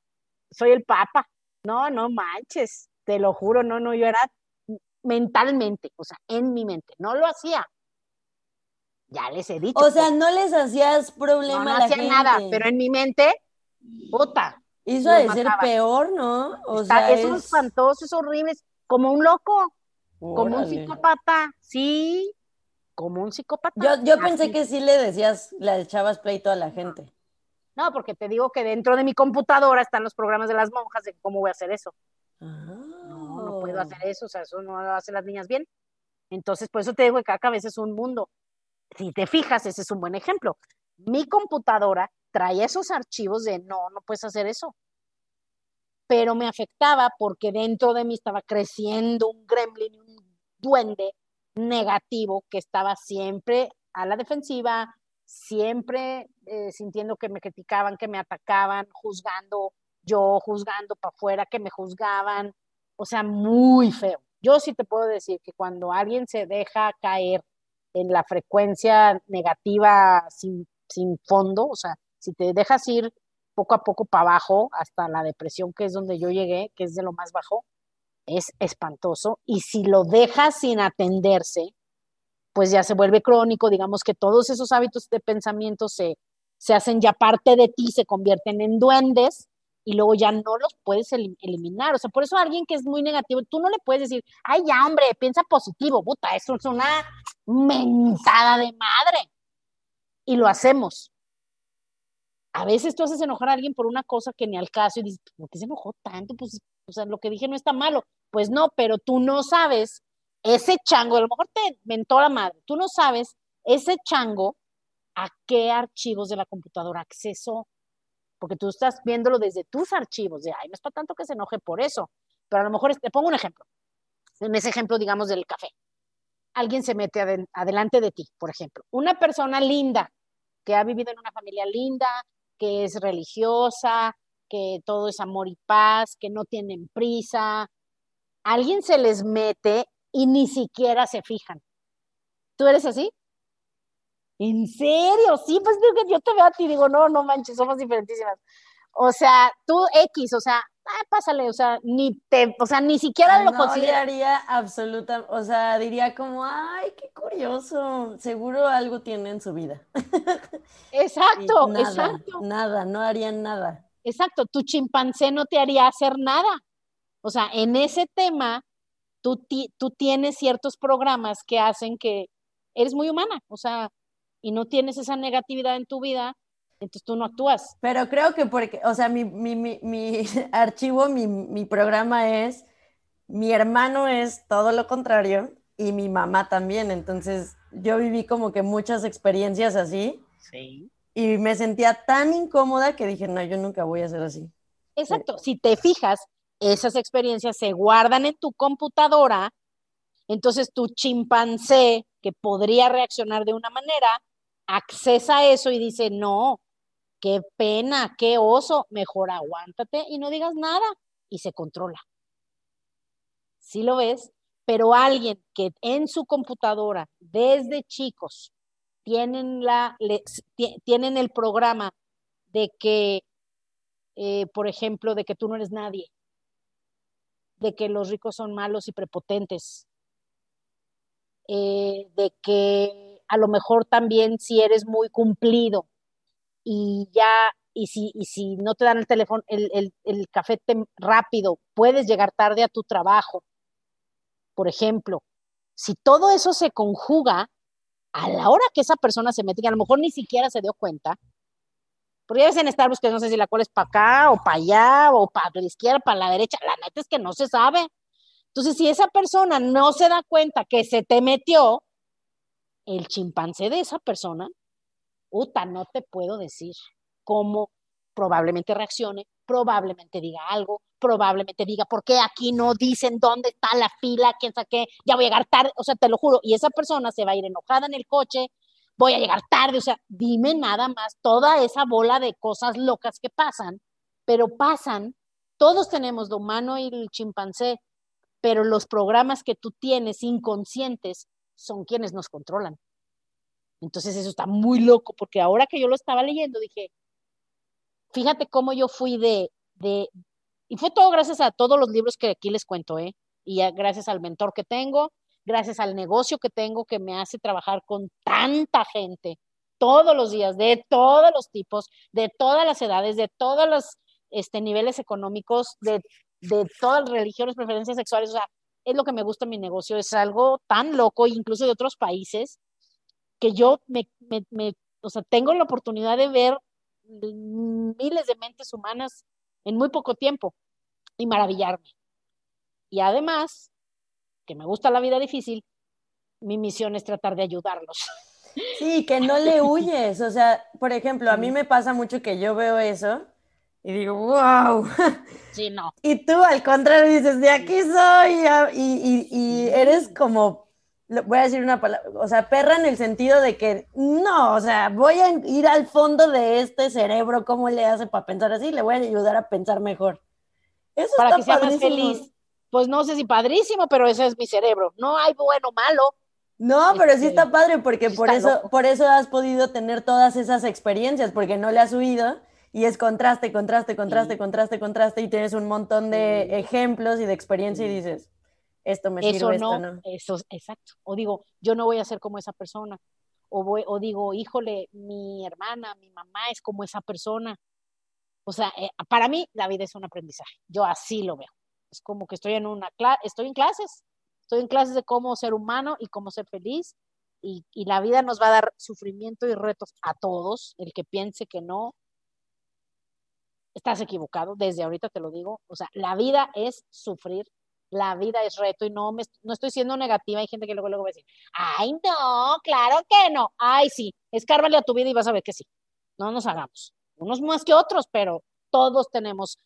soy el papa. No, no manches. Te lo juro, no, no, yo era mentalmente, o sea, en mi mente. No lo hacía. Ya les he dicho. O sea, no les hacías problema no, no hacía nada, pero en mi mente, puta. Eso de ser peor, ¿no? O sea, es, es espantoso, es horrible, es como un loco, como un psicópata, sí, como un psicópata. Yo, yo pensé que sí le decías, le echabas pleito a la gente. No, porque te digo que dentro de mi computadora están los programas de las monjas de cómo voy a hacer eso. No puedo hacer eso, o sea, eso no lo hacen las niñas bien. Entonces, por eso te digo que cada cabeza es un mundo. Si te fijas, ese es un buen ejemplo. Mi computadora trae esos archivos de no, no puedes hacer eso. Pero me afectaba porque dentro de mí estaba creciendo un gremlin, un duende negativo que estaba siempre a la defensiva, siempre eh, sintiendo que me criticaban, que me atacaban, juzgando yo, juzgando para afuera, que me juzgaban, o sea, muy feo. Yo sí te puedo decir que cuando alguien se deja caer en la frecuencia negativa sin, sin fondo, o sea, si te dejas ir poco a poco para abajo hasta la depresión, que es donde yo llegué, que es de lo más bajo, es espantoso. Y si lo dejas sin atenderse, pues ya se vuelve crónico, digamos que todos esos hábitos de pensamiento se, se hacen ya parte de ti, se convierten en duendes y luego ya no los puedes eliminar. O sea, por eso alguien que es muy negativo, tú no le puedes decir, ay, ya, hombre, piensa positivo, puta, eso es una mentada de madre. Y lo hacemos. A veces tú haces enojar a alguien por una cosa que ni al caso y dices, ¿por qué se enojó tanto? Pues, o sea, lo que dije no está malo. Pues no, pero tú no sabes ese chango, a lo mejor te mentó la madre, tú no sabes ese chango a qué archivos de la computadora acceso porque tú estás viéndolo desde tus archivos, de, ay, no es para tanto que se enoje por eso, pero a lo mejor, te pongo un ejemplo, en ese ejemplo, digamos, del café. Alguien se mete adelante de ti, por ejemplo. Una persona linda, que ha vivido en una familia linda, que es religiosa, que todo es amor y paz, que no tienen prisa. Alguien se les mete y ni siquiera se fijan. ¿Tú eres así? ¿En serio? Sí, pues yo te veo a ti y digo, no, no manches, somos diferentísimas. O sea, tú X, o sea, ah, pásale, o sea, ni te, o sea, ni siquiera lo no consideraría absoluta, o sea, diría como, ay, qué curioso, seguro algo tiene en su vida. <laughs> Exacto, exacto. Nada, no harían nada. Exacto, tu chimpancé no te haría hacer nada. O sea, en ese tema, tú, tú tienes ciertos programas que hacen que eres muy humana, o sea, y no tienes esa negatividad en tu vida, entonces tú no actúas. Pero creo que porque, o sea, mi, <laughs> archivo, mi, programa es, mi hermano es todo lo contrario y mi mamá también, entonces yo viví como que muchas experiencias así. Sí. Y me sentía tan incómoda que dije, no, yo nunca voy a ser así. Exacto, si te fijas, esas experiencias se guardan en tu computadora, entonces tu chimpancé que podría reaccionar de una manera, accesa eso y dice, no, qué pena, qué oso, mejor aguántate y no digas nada y se controla. ¿Sí lo ves? Pero alguien que en su computadora desde chicos tienen, la, tienen el programa de que, eh, por ejemplo, de que tú no eres nadie, de que los ricos son malos y prepotentes, eh, de que a lo mejor también si eres muy cumplido y ya, y si, y si no te dan el teléfono, el, el, el café rápido, puedes llegar tarde a tu trabajo, por ejemplo. Si todo eso se conjuga a la hora que esa persona se mete, que a lo mejor ni siquiera se dio cuenta, porque ya ves en Starbucks que no sé si la cual es para acá o para allá o para la izquierda, para la derecha, la neta es que no se sabe. Entonces, si esa persona no se da cuenta que se te metió, el chimpancé de esa persona, puta, no te puedo decir cómo probablemente reaccione, probablemente diga algo, probablemente diga, ¿por qué aquí no dicen dónde está la fila? ¿Quién sabe qué? Ya voy a llegar tarde, o sea, te lo juro, y esa persona se va a ir enojada en el coche, voy a llegar tarde, o sea, dime nada más toda esa bola de cosas locas que pasan, pero pasan, todos tenemos lo humano y el chimpancé, pero los programas que tú tienes inconscientes son quienes nos controlan. Entonces eso está muy loco, porque ahora que yo lo estaba leyendo, dije, fíjate cómo yo fui de, de, y fue todo gracias a todos los libros que aquí les cuento, ¿eh? Y gracias al mentor que tengo, gracias al negocio que tengo que me hace trabajar con tanta gente todos los días, de todos los tipos, de todas las edades, de todos los este, niveles económicos, de, de todas las religiones, preferencias sexuales, o sea, es lo que me gusta en mi negocio, es algo tan loco, incluso de otros países, que yo me, me, o sea, tengo la oportunidad de ver miles de mentes humanas en muy poco tiempo y maravillarme. Y además, que me gusta la vida difícil, mi misión es tratar de ayudarlos. Sí, que no le <laughs> huyes. O sea, por ejemplo, a mí me pasa mucho que yo veo eso y digo, wow. <laughs> Sí, no. Y tú al contrario dices, de aquí soy. Y, y, eres como, voy a decir una palabra, o sea, perra en el sentido de que no, o sea, voy a ir al fondo de este cerebro, ¿cómo le hace para pensar así? Le voy a ayudar a pensar mejor. Eso para que sea más feliz. Pues no sé si padrísimo, pero ese es mi cerebro. No hay bueno malo. No, pero sí está este, padre porque por eso, por eso has podido tener todas esas experiencias, porque no le has huido y es contraste, contraste, contraste, contraste, contraste, y tienes un montón de ejemplos y de experiencia y dices, esto me sirve, esto no. Eso, exacto. O digo, yo no voy a ser como esa persona. O, voy, o digo, híjole, mi hermana, mi mamá es como esa persona. O sea, eh, para mí la vida es un aprendizaje. Yo así lo veo. Es como que estoy en una clase, estoy en clases, estoy en clases de cómo ser humano y cómo ser feliz. Y, y la vida nos va a dar sufrimiento y retos a todos. El que piense que no, estás equivocado, desde ahorita te lo digo. O sea, la vida es sufrir, la vida es reto y no, me, no estoy siendo negativa. Hay gente que luego, luego va a decir, ay, no, claro que no. Ay, sí, escárvale a tu vida y vas a ver que sí. No nos hagamos. Unos más que otros, pero todos tenemos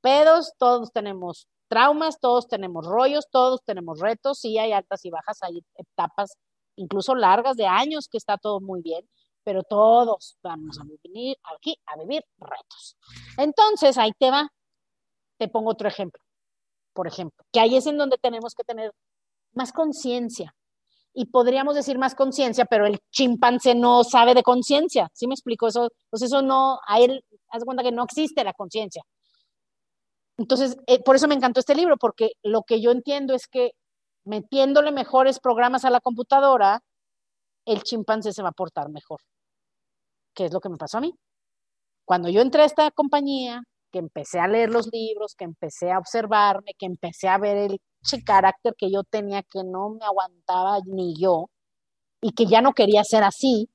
pedos, todos tenemos traumas, todos tenemos rollos, todos tenemos retos. Sí, hay altas y bajas, hay etapas incluso largas de años que está todo muy bien pero todos vamos a vivir aquí a vivir retos. Entonces, ahí te va. Te pongo otro ejemplo. Por ejemplo, que ahí es en donde tenemos que tener más conciencia. Y podríamos decir más conciencia, pero el chimpancé no sabe de conciencia. ¿Sí me explico? Eso, pues eso no, a él, haz cuenta que no existe la conciencia. Entonces, eh, por eso me encantó este libro, porque lo que yo entiendo es que metiéndole mejores programas a la computadora, el chimpancé se va a portar mejor. ¿Qué es lo que me pasó a mí? Cuando yo entré a esta compañía, que empecé a leer los libros, que empecé a observarme, que empecé a ver el carácter que yo tenía, que no me aguantaba ni yo, y que ya no quería ser así,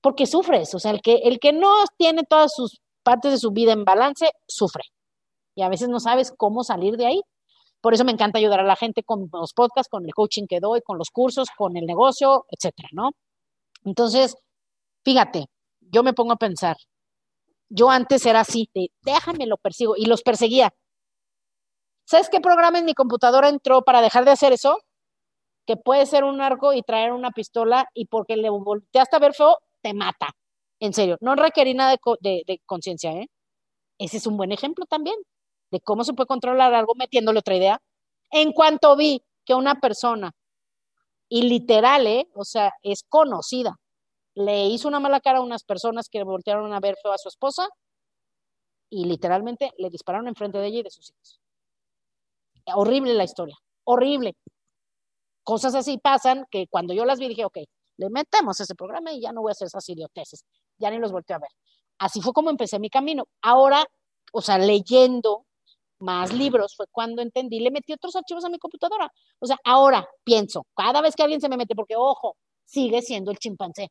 porque sufres. O sea, el que, el que no tiene todas sus partes de su vida en balance, sufre. Y a veces no sabes cómo salir de ahí. Por eso me encanta ayudar a la gente con los podcasts, con el coaching que doy, con los cursos, con el negocio, etcétera, ¿no? Entonces, fíjate, yo me pongo a pensar, yo antes era así, déjame lo persigo, y los perseguía. ¿Sabes qué programa en mi computadora entró para dejar de hacer eso? Que puede ser un arco y traer una pistola y porque le volteaste a ver feo, te mata. En serio, no requerí nada de, de conciencia, ¿eh? Ese es un buen ejemplo también de cómo se puede controlar algo metiéndole otra idea. En cuanto vi que una persona, y literal, ¿eh? o sea, es conocida, le hizo una mala cara a unas personas que voltearon a ver feo a su esposa y literalmente le dispararon enfrente de ella y de sus hijos. Horrible la historia, horrible. Cosas así pasan que cuando yo las vi dije, ok, le metemos ese programa y ya no voy a hacer esas idioteces, ya ni los volteo a ver. Así fue como empecé mi camino. Ahora, o sea, leyendo más libros fue cuando entendí, le metí otros archivos a mi computadora. O sea, ahora pienso, cada vez que alguien se me mete, porque ojo, sigue siendo el chimpancé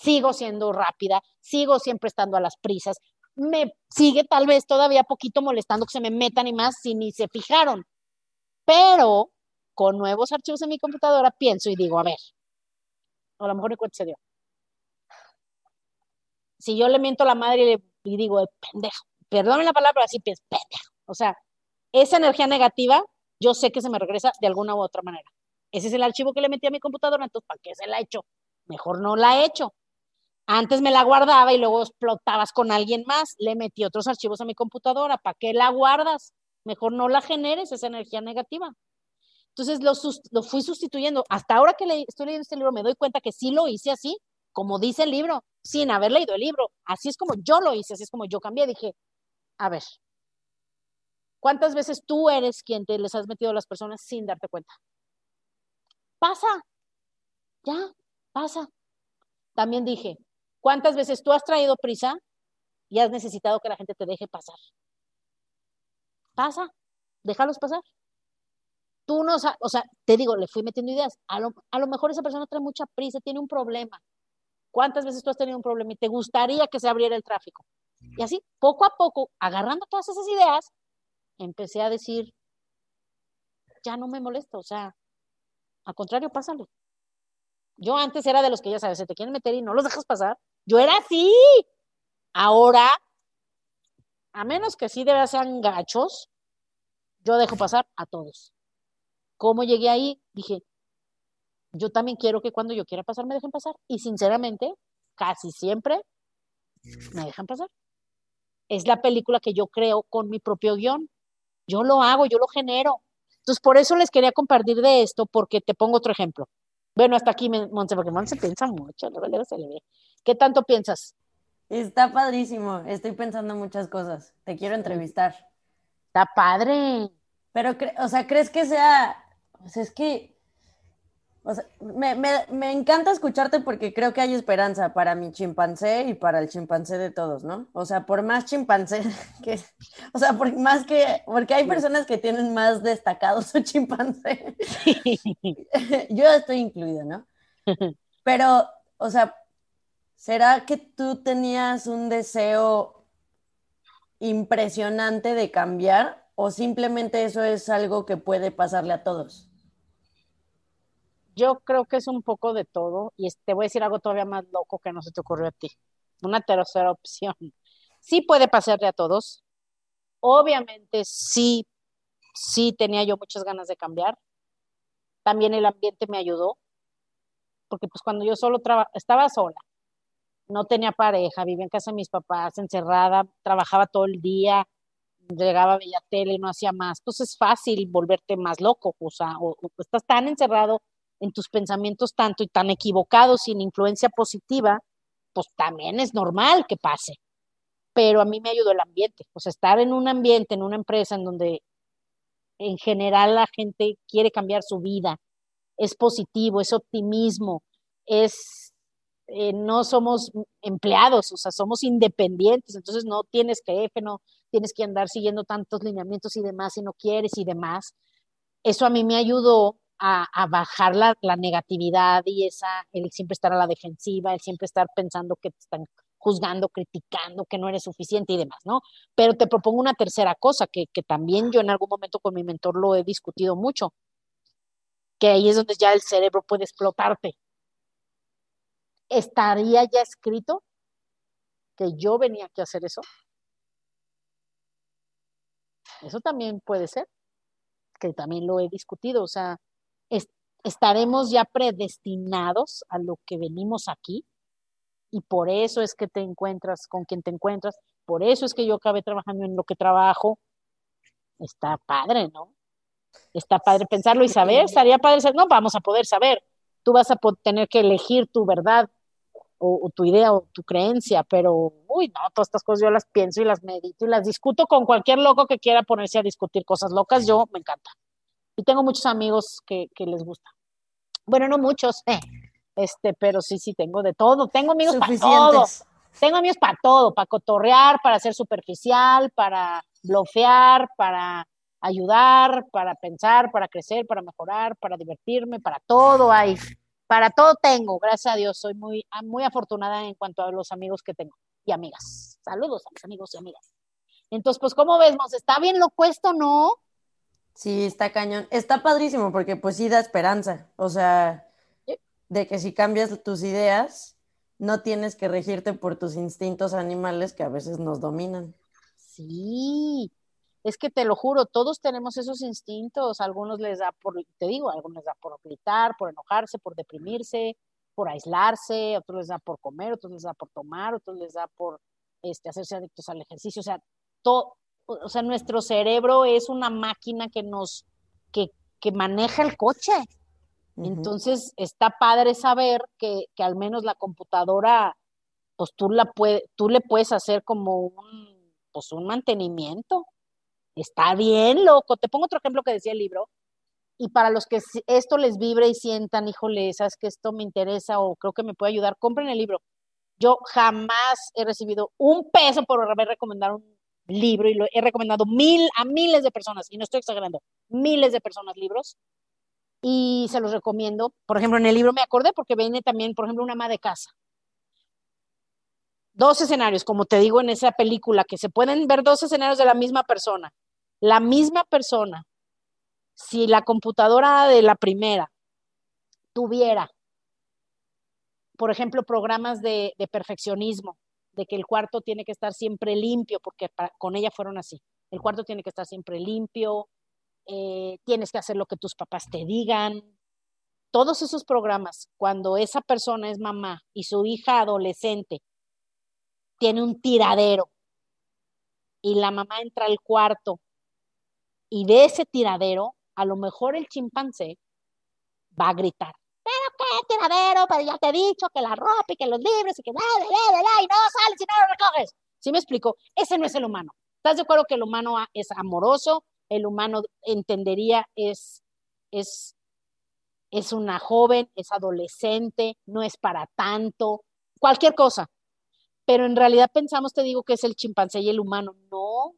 sigo siendo rápida, sigo siempre estando a las prisas, me sigue tal vez todavía poquito molestando que se me metan y más si ni se fijaron. Pero con nuevos archivos en mi computadora pienso y digo, a ver, a lo mejor ni se dio. Si yo le miento a la madre y, digo, pendejo, perdóname la palabra, así pienso, pendejo. O sea, esa energía negativa, yo sé que se me regresa de alguna u otra manera. Ese es el archivo que le metí a mi computadora, entonces, ¿para qué se la he hecho? Mejor no la he hecho. Antes me la guardaba y luego explotabas con alguien más. Le metí otros archivos a mi computadora. ¿Para qué la guardas? Mejor no la generes, esa energía negativa. Entonces lo, fui sustituyendo. Hasta ahora que estoy leyendo este libro me doy cuenta que sí lo hice así, como dice el libro, sin haber leído el libro. Así es como yo lo hice, así es como yo cambié. Dije, a ver, ¿cuántas veces tú eres quien te les has metido a las personas sin darte cuenta? Pasa, ya, pasa. También dije, ¿Cuántas veces tú has traído prisa y has necesitado que la gente te deje pasar? Pasa, déjalos pasar. Tú no, o sea, te digo, le fui metiendo ideas. A lo, a lo mejor esa persona trae mucha prisa, tiene un problema. ¿Cuántas veces tú has tenido un problema y te gustaría que se abriera el tráfico? Y así, poco a poco, agarrando todas esas ideas, empecé a decir, ya no me molesta, o sea, al contrario, pásale. Yo antes era de los que ya sabes, se te quieren meter y no los dejas pasar. Yo era así. Ahora, a menos que sí de sean gachos, yo dejo pasar a todos. ¿Cómo llegué ahí? Dije, yo también quiero que cuando yo quiera pasar me dejen pasar. Y sinceramente, casi siempre me dejan pasar. Es la película que yo creo con mi propio guion. Yo lo hago, yo lo genero. Entonces, por eso les quería compartir de esto, porque te pongo otro ejemplo. Bueno, hasta aquí, Monse, porque Monse piensa mucho, luego se le ve. ¿Qué tanto piensas? Está padrísimo, estoy pensando muchas cosas. Te quiero entrevistar. Está padre. Pero, o sea, ¿crees que sea, sea, es que, o sea, me, me, encanta escucharte porque creo que hay esperanza para mi chimpancé y para el chimpancé de todos, ¿no? O sea, por más chimpancé <laughs> que, o sea, por más que, porque hay personas que tienen más destacado su chimpancé. <laughs> Yo estoy incluido, ¿no? Pero, o sea, ¿será que tú tenías un deseo impresionante de cambiar o simplemente eso es algo que puede pasarle a todos? Yo creo que es un poco de todo y te voy a decir algo todavía más loco que no se te ocurrió a ti. Una tercera opción. Sí puede pasarle a todos. Obviamente sí, sí tenía yo muchas ganas de cambiar. También el ambiente me ayudó, porque pues cuando yo solo estaba sola, no tenía pareja, vivía en casa de mis papás, encerrada, trabajaba todo el día, llegaba, veía tele y no hacía más. Entonces es fácil volverte más loco, o sea, o, estás tan encerrado en tus pensamientos tanto y tan equivocado sin influencia positiva, pues también es normal que pase. Pero a mí me ayudó el ambiente, sea, estar en un ambiente, en una empresa en donde en general la gente quiere cambiar su vida, es positivo, es optimismo, es eh, no somos empleados, o sea, somos independientes, entonces no tienes que jefe, no tienes que andar siguiendo tantos lineamientos y demás si no quieres y demás. Eso a mí me ayudó a, bajar la, negatividad y esa, el siempre estar a la defensiva, el siempre estar pensando que te están juzgando, criticando, que no eres suficiente y demás, ¿no? Pero te propongo una tercera cosa que, que también yo en algún momento con mi mentor lo he discutido mucho, que ahí es donde ya el cerebro puede explotarte ¿estaría ya escrito que yo venía a hacer eso? Eso también puede ser, que también lo he discutido, o sea, estaremos ya predestinados a lo que venimos aquí y por eso es que te encuentras con quien te encuentras, por eso es que yo acabé trabajando en lo que trabajo. Está padre, ¿no? Está padre pensarlo y saber, estaría padre no vamos a poder saber. Tú vas a tener que elegir tu verdad o, tu idea o tu creencia, pero, uy, no, todas estas cosas yo las pienso y las medito y las discuto con cualquier loco que quiera ponerse a discutir cosas locas, yo me encanta. Y tengo muchos amigos que, que les gusta. Bueno, no muchos, eh, este, pero sí, sí, tengo de todo. Tengo amigos para todo. Tengo amigos para todo, para cotorrear, para ser superficial, para blofear, para ayudar, para pensar, para crecer, para mejorar, para divertirme, para todo hay para todo tengo, gracias a Dios, soy muy, ah, muy afortunada en cuanto a los amigos que tengo y amigas. Saludos a mis amigos y amigas. Entonces, pues, ¿cómo ves, ¿Está bien lo cuesto, no? Sí, está cañón. Está padrísimo porque pues sí da esperanza. O sea, de que si cambias tus ideas, no tienes que regirte por tus instintos animales que a veces nos dominan. Sí, es que te lo juro, todos tenemos esos instintos, algunos les da por, te digo, algunos les da por gritar, por enojarse, por deprimirse, por aislarse, otros les da por comer, otros les da por tomar, otros les da por este, hacerse adictos al ejercicio, o sea, todo, o sea, nuestro cerebro es una máquina que nos, que, que maneja el coche. Entonces, está padre saber que, que, al menos la computadora, pues tú, la puede, tú le puedes hacer como un, pues un mantenimiento Está bien, loco. Te pongo otro ejemplo que decía el libro. Y para los que esto les vibre y sientan, híjole, sabes que esto me interesa o creo que me puede ayudar, compren el libro. Yo jamás he recibido un peso por haber recomendado un libro y lo he recomendado mil a miles de personas, y no estoy exagerando, miles de personas libros. Y se los recomiendo. Por ejemplo, en el libro me acordé porque viene también, por ejemplo, una ama de casa dos escenarios, como te digo en esa película, que se pueden ver dos escenarios de la misma persona la misma persona, si la computadora de la primera tuviera, por ejemplo, programas de, perfeccionismo, de que el cuarto tiene que estar siempre limpio, porque con ella fueron así, el cuarto tiene que estar siempre limpio, eh, tienes que hacer lo que tus papás te digan. Todos esos programas, cuando esa persona es mamá y su hija adolescente tiene un tiradero y la mamá entra al cuarto y de ese tiradero, a lo mejor el chimpancé va a gritar, pero qué tiradero, pero ya te he dicho que la ropa y que los libros y que da, da, da, y no sales y no lo recoges. ¿Sí me explico? Ese no es el humano. ¿Estás de acuerdo que el humano es amoroso, el humano entendería es, es, es una joven, es adolescente, no es para tanto, cualquier cosa. Pero en realidad pensamos, te digo, que es el chimpancé y el humano. No,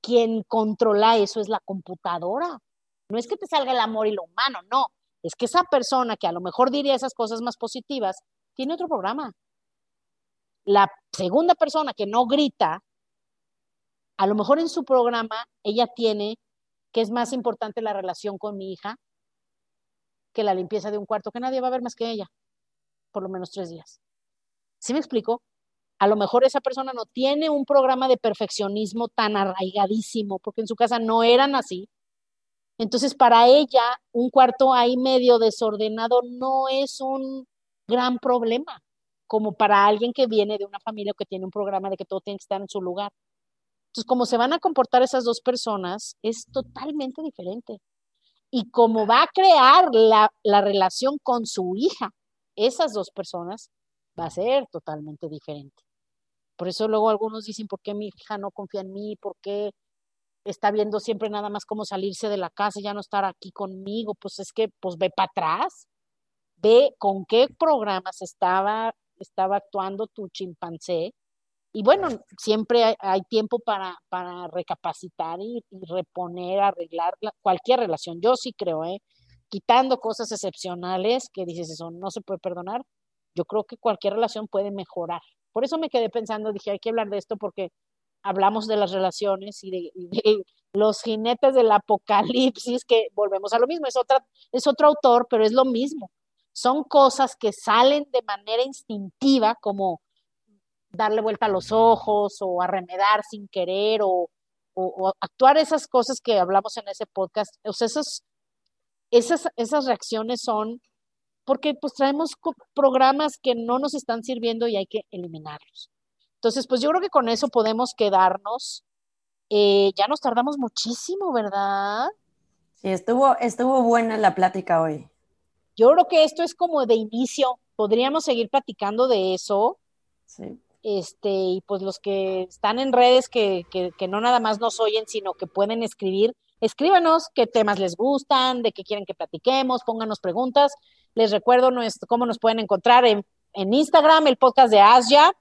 quien controla eso es la computadora. No es que te salga el amor y lo humano, no. Es que esa persona que a lo mejor diría esas cosas más positivas, tiene otro programa. La segunda persona que no grita, a lo mejor en su programa ella tiene que es más importante la relación con mi hija que la limpieza de un cuarto, que nadie va a ver más que ella, por lo menos tres días. ¿Sí me explico? A lo mejor esa persona no tiene un programa de perfeccionismo tan arraigadísimo, porque en su casa no eran así. Entonces, para ella, un cuarto ahí medio desordenado no es un gran problema, como para alguien que viene de una familia que tiene un programa de que todo tiene que estar en su lugar. Entonces, como se van a comportar esas dos personas, es totalmente diferente. Y como va a crear la, la relación con su hija, esas dos personas, va a ser totalmente diferente. Por eso luego algunos dicen, ¿por qué mi hija no confía en mí? ¿Por qué está viendo siempre nada más cómo salirse de la casa y ya no estar aquí conmigo? Pues es que, pues ve para atrás, ve con qué programas estaba, estaba actuando tu chimpancé y bueno, siempre hay, tiempo para, para recapacitar y, reponer, arreglar cualquier relación. Yo sí creo, ¿eh? quitando cosas excepcionales que dices eso no se puede perdonar, yo creo que cualquier relación puede mejorar. Por eso me quedé pensando, dije, hay que hablar de esto porque hablamos de las relaciones y de, <laughs> los jinetes del apocalipsis, que volvemos a lo mismo, es, otra, es otro autor, pero es lo mismo. Son cosas que salen de manera instintiva, como darle vuelta a los ojos o arremedar sin querer o, actuar esas cosas que hablamos en ese podcast. O sea, esas, esas, esas reacciones son porque pues traemos programas que no nos están sirviendo y hay que eliminarlos. Entonces, pues yo creo que con eso podemos quedarnos. Eh, ya nos tardamos muchísimo, ¿verdad? Sí, estuvo, estuvo buena la plática hoy. Yo creo que esto es como de inicio. Podríamos seguir platicando de eso. Sí este, y pues los que están en redes que, que, no nada más nos oyen, sino que pueden escribir, escríbanos qué temas les gustan, de qué quieren que platiquemos, pónganos preguntas. Les recuerdo nuestro, cómo nos pueden encontrar en, en Instagram, el podcast de Asia,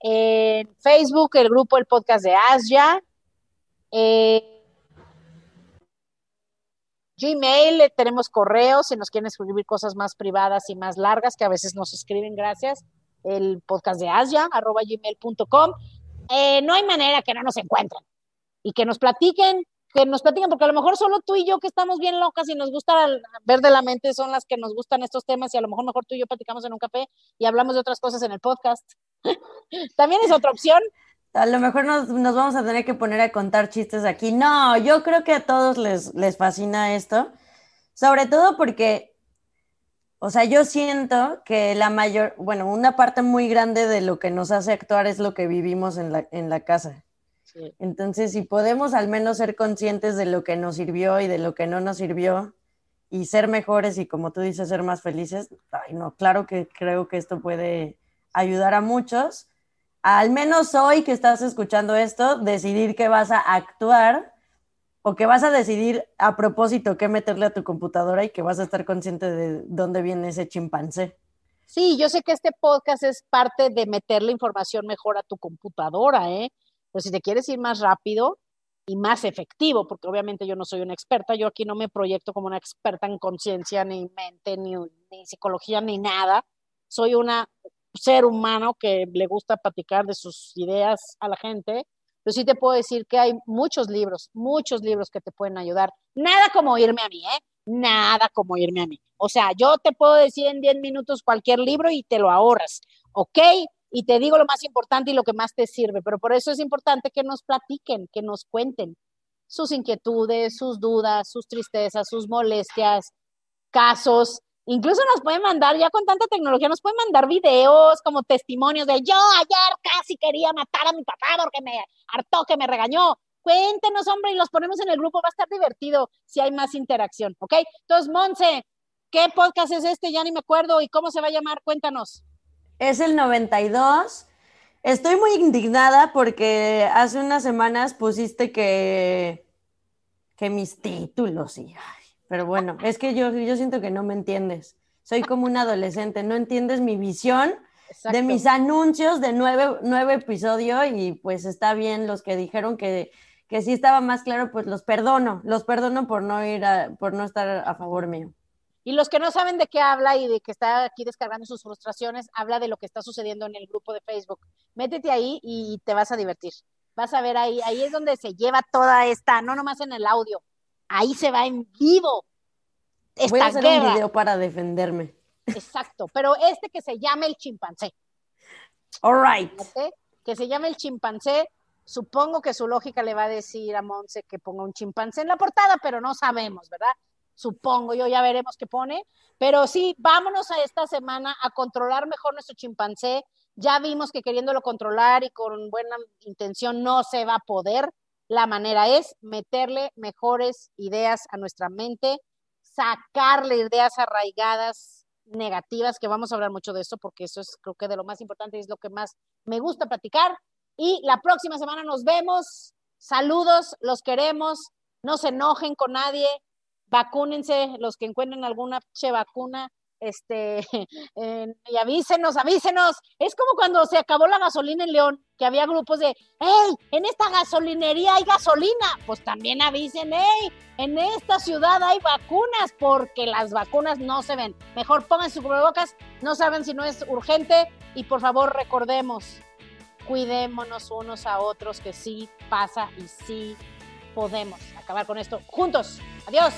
en Facebook, el grupo El Podcast de Asia, Gmail, eh, tenemos correos, si nos quieren escribir cosas más privadas y más largas, que a veces nos escriben, gracias el podcast de Asia, arroba gmail.com. Eh, no hay manera que no nos encuentren y que nos platiquen, que nos platiquen, porque a lo mejor solo tú y yo que estamos bien locas y nos gusta ver de la mente son las que nos gustan estos temas y a lo mejor mejor tú y yo platicamos en un café y hablamos de otras cosas en el podcast. <laughs> También es otra opción. A lo mejor nos, nos, vamos a tener que poner a contar chistes aquí. No, yo creo que a todos les, les fascina esto, sobre todo porque o sea, yo siento que la mayor, bueno, una parte muy grande de lo que nos hace actuar es lo que vivimos en la, en la casa. Entonces, si podemos al menos ser conscientes de lo que nos sirvió y de lo que no nos sirvió y ser mejores y como tú dices, ser más felices, ay no, claro que creo que esto puede ayudar a muchos. Al menos hoy que estás escuchando esto, decidir que vas a actuar o que vas a decidir a propósito qué meterle a tu computadora y que vas a estar consciente de dónde viene ese chimpancé. Sí, yo sé que este podcast es parte de meterle información mejor a tu computadora, ¿eh? Pero si te quieres ir más rápido y más efectivo, porque obviamente yo no soy una experta, yo aquí no me proyecto como una experta en conciencia, ni mente, ni, ni psicología, ni nada. Soy una ser humano que le gusta platicar de sus ideas a la gente pero sí te puedo decir que hay muchos libros, muchos libros que te pueden ayudar. Nada como irme a mí, ¿eh? Nada como irme a mí. O sea, yo te puedo decir en 10 minutos cualquier libro y te lo ahorras, ¿ok? Y te digo lo más importante y lo que más te sirve, pero por eso es importante que nos platiquen, que nos cuenten sus inquietudes, sus dudas, sus tristezas, sus molestias, casos, Incluso nos pueden mandar, ya con tanta tecnología, nos pueden mandar videos como testimonios de yo ayer casi quería matar a mi papá porque me hartó, que me regañó. Cuéntenos, hombre, y los ponemos en el grupo, va a estar divertido si hay más interacción, ¿ok? Entonces, Monse, ¿qué podcast es este? Ya ni me acuerdo. ¿Y cómo se va a llamar? Cuéntanos. Es el 92. Estoy muy indignada porque hace unas semanas pusiste que que mis títulos y... pero bueno, es que yo, yo siento que no me entiendes. Soy como un adolescente, no entiendes mi visión de mis anuncios de nueve, nueve episodios y pues está bien los que dijeron que, que sí estaba más claro, pues los perdono, los perdono por no ir a, por no estar a favor mío. Y los que no saben de qué habla y de que está aquí descargando sus frustraciones, habla de lo que está sucediendo en el grupo de Facebook. Métete ahí y te vas a divertir. Vas a ver ahí, ahí es donde se lleva toda esta, no nomás en el audio, ahí se va en vivo. Esta Voy a hacer un video para defenderme. Exacto, pero este que se llama el chimpancé. All right. Que se llama el chimpancé. Supongo que su lógica le va a decir a Monse que ponga un chimpancé en la portada, pero no sabemos, ¿verdad? Supongo yo, ya veremos qué pone. Pero sí, vámonos a esta semana a controlar mejor nuestro chimpancé. Ya vimos que queriéndolo controlar y con buena intención no se va a poder. La manera es meterle mejores ideas a nuestra mente, sacarle ideas arraigadas negativas, que vamos a hablar mucho de eso, porque eso es creo que de lo más importante y es lo que más me gusta platicar. Y la próxima semana nos vemos. Saludos, los queremos. No se enojen con nadie. Vacúnense los que encuentren alguna che vacuna este, <laughs> y avísenos, avísenos. Es como cuando se acabó la gasolina en León, que había grupos de, hey, en esta gasolinería hay gasolina. Pues también avisen, hey, en esta ciudad hay vacunas, porque las vacunas no se ven. Mejor pongan sus cubrebocas, no saben si no es urgente. Y por favor, recordemos, cuidémonos unos a otros, que sí pasa y sí podemos acabar con esto juntos. Adiós.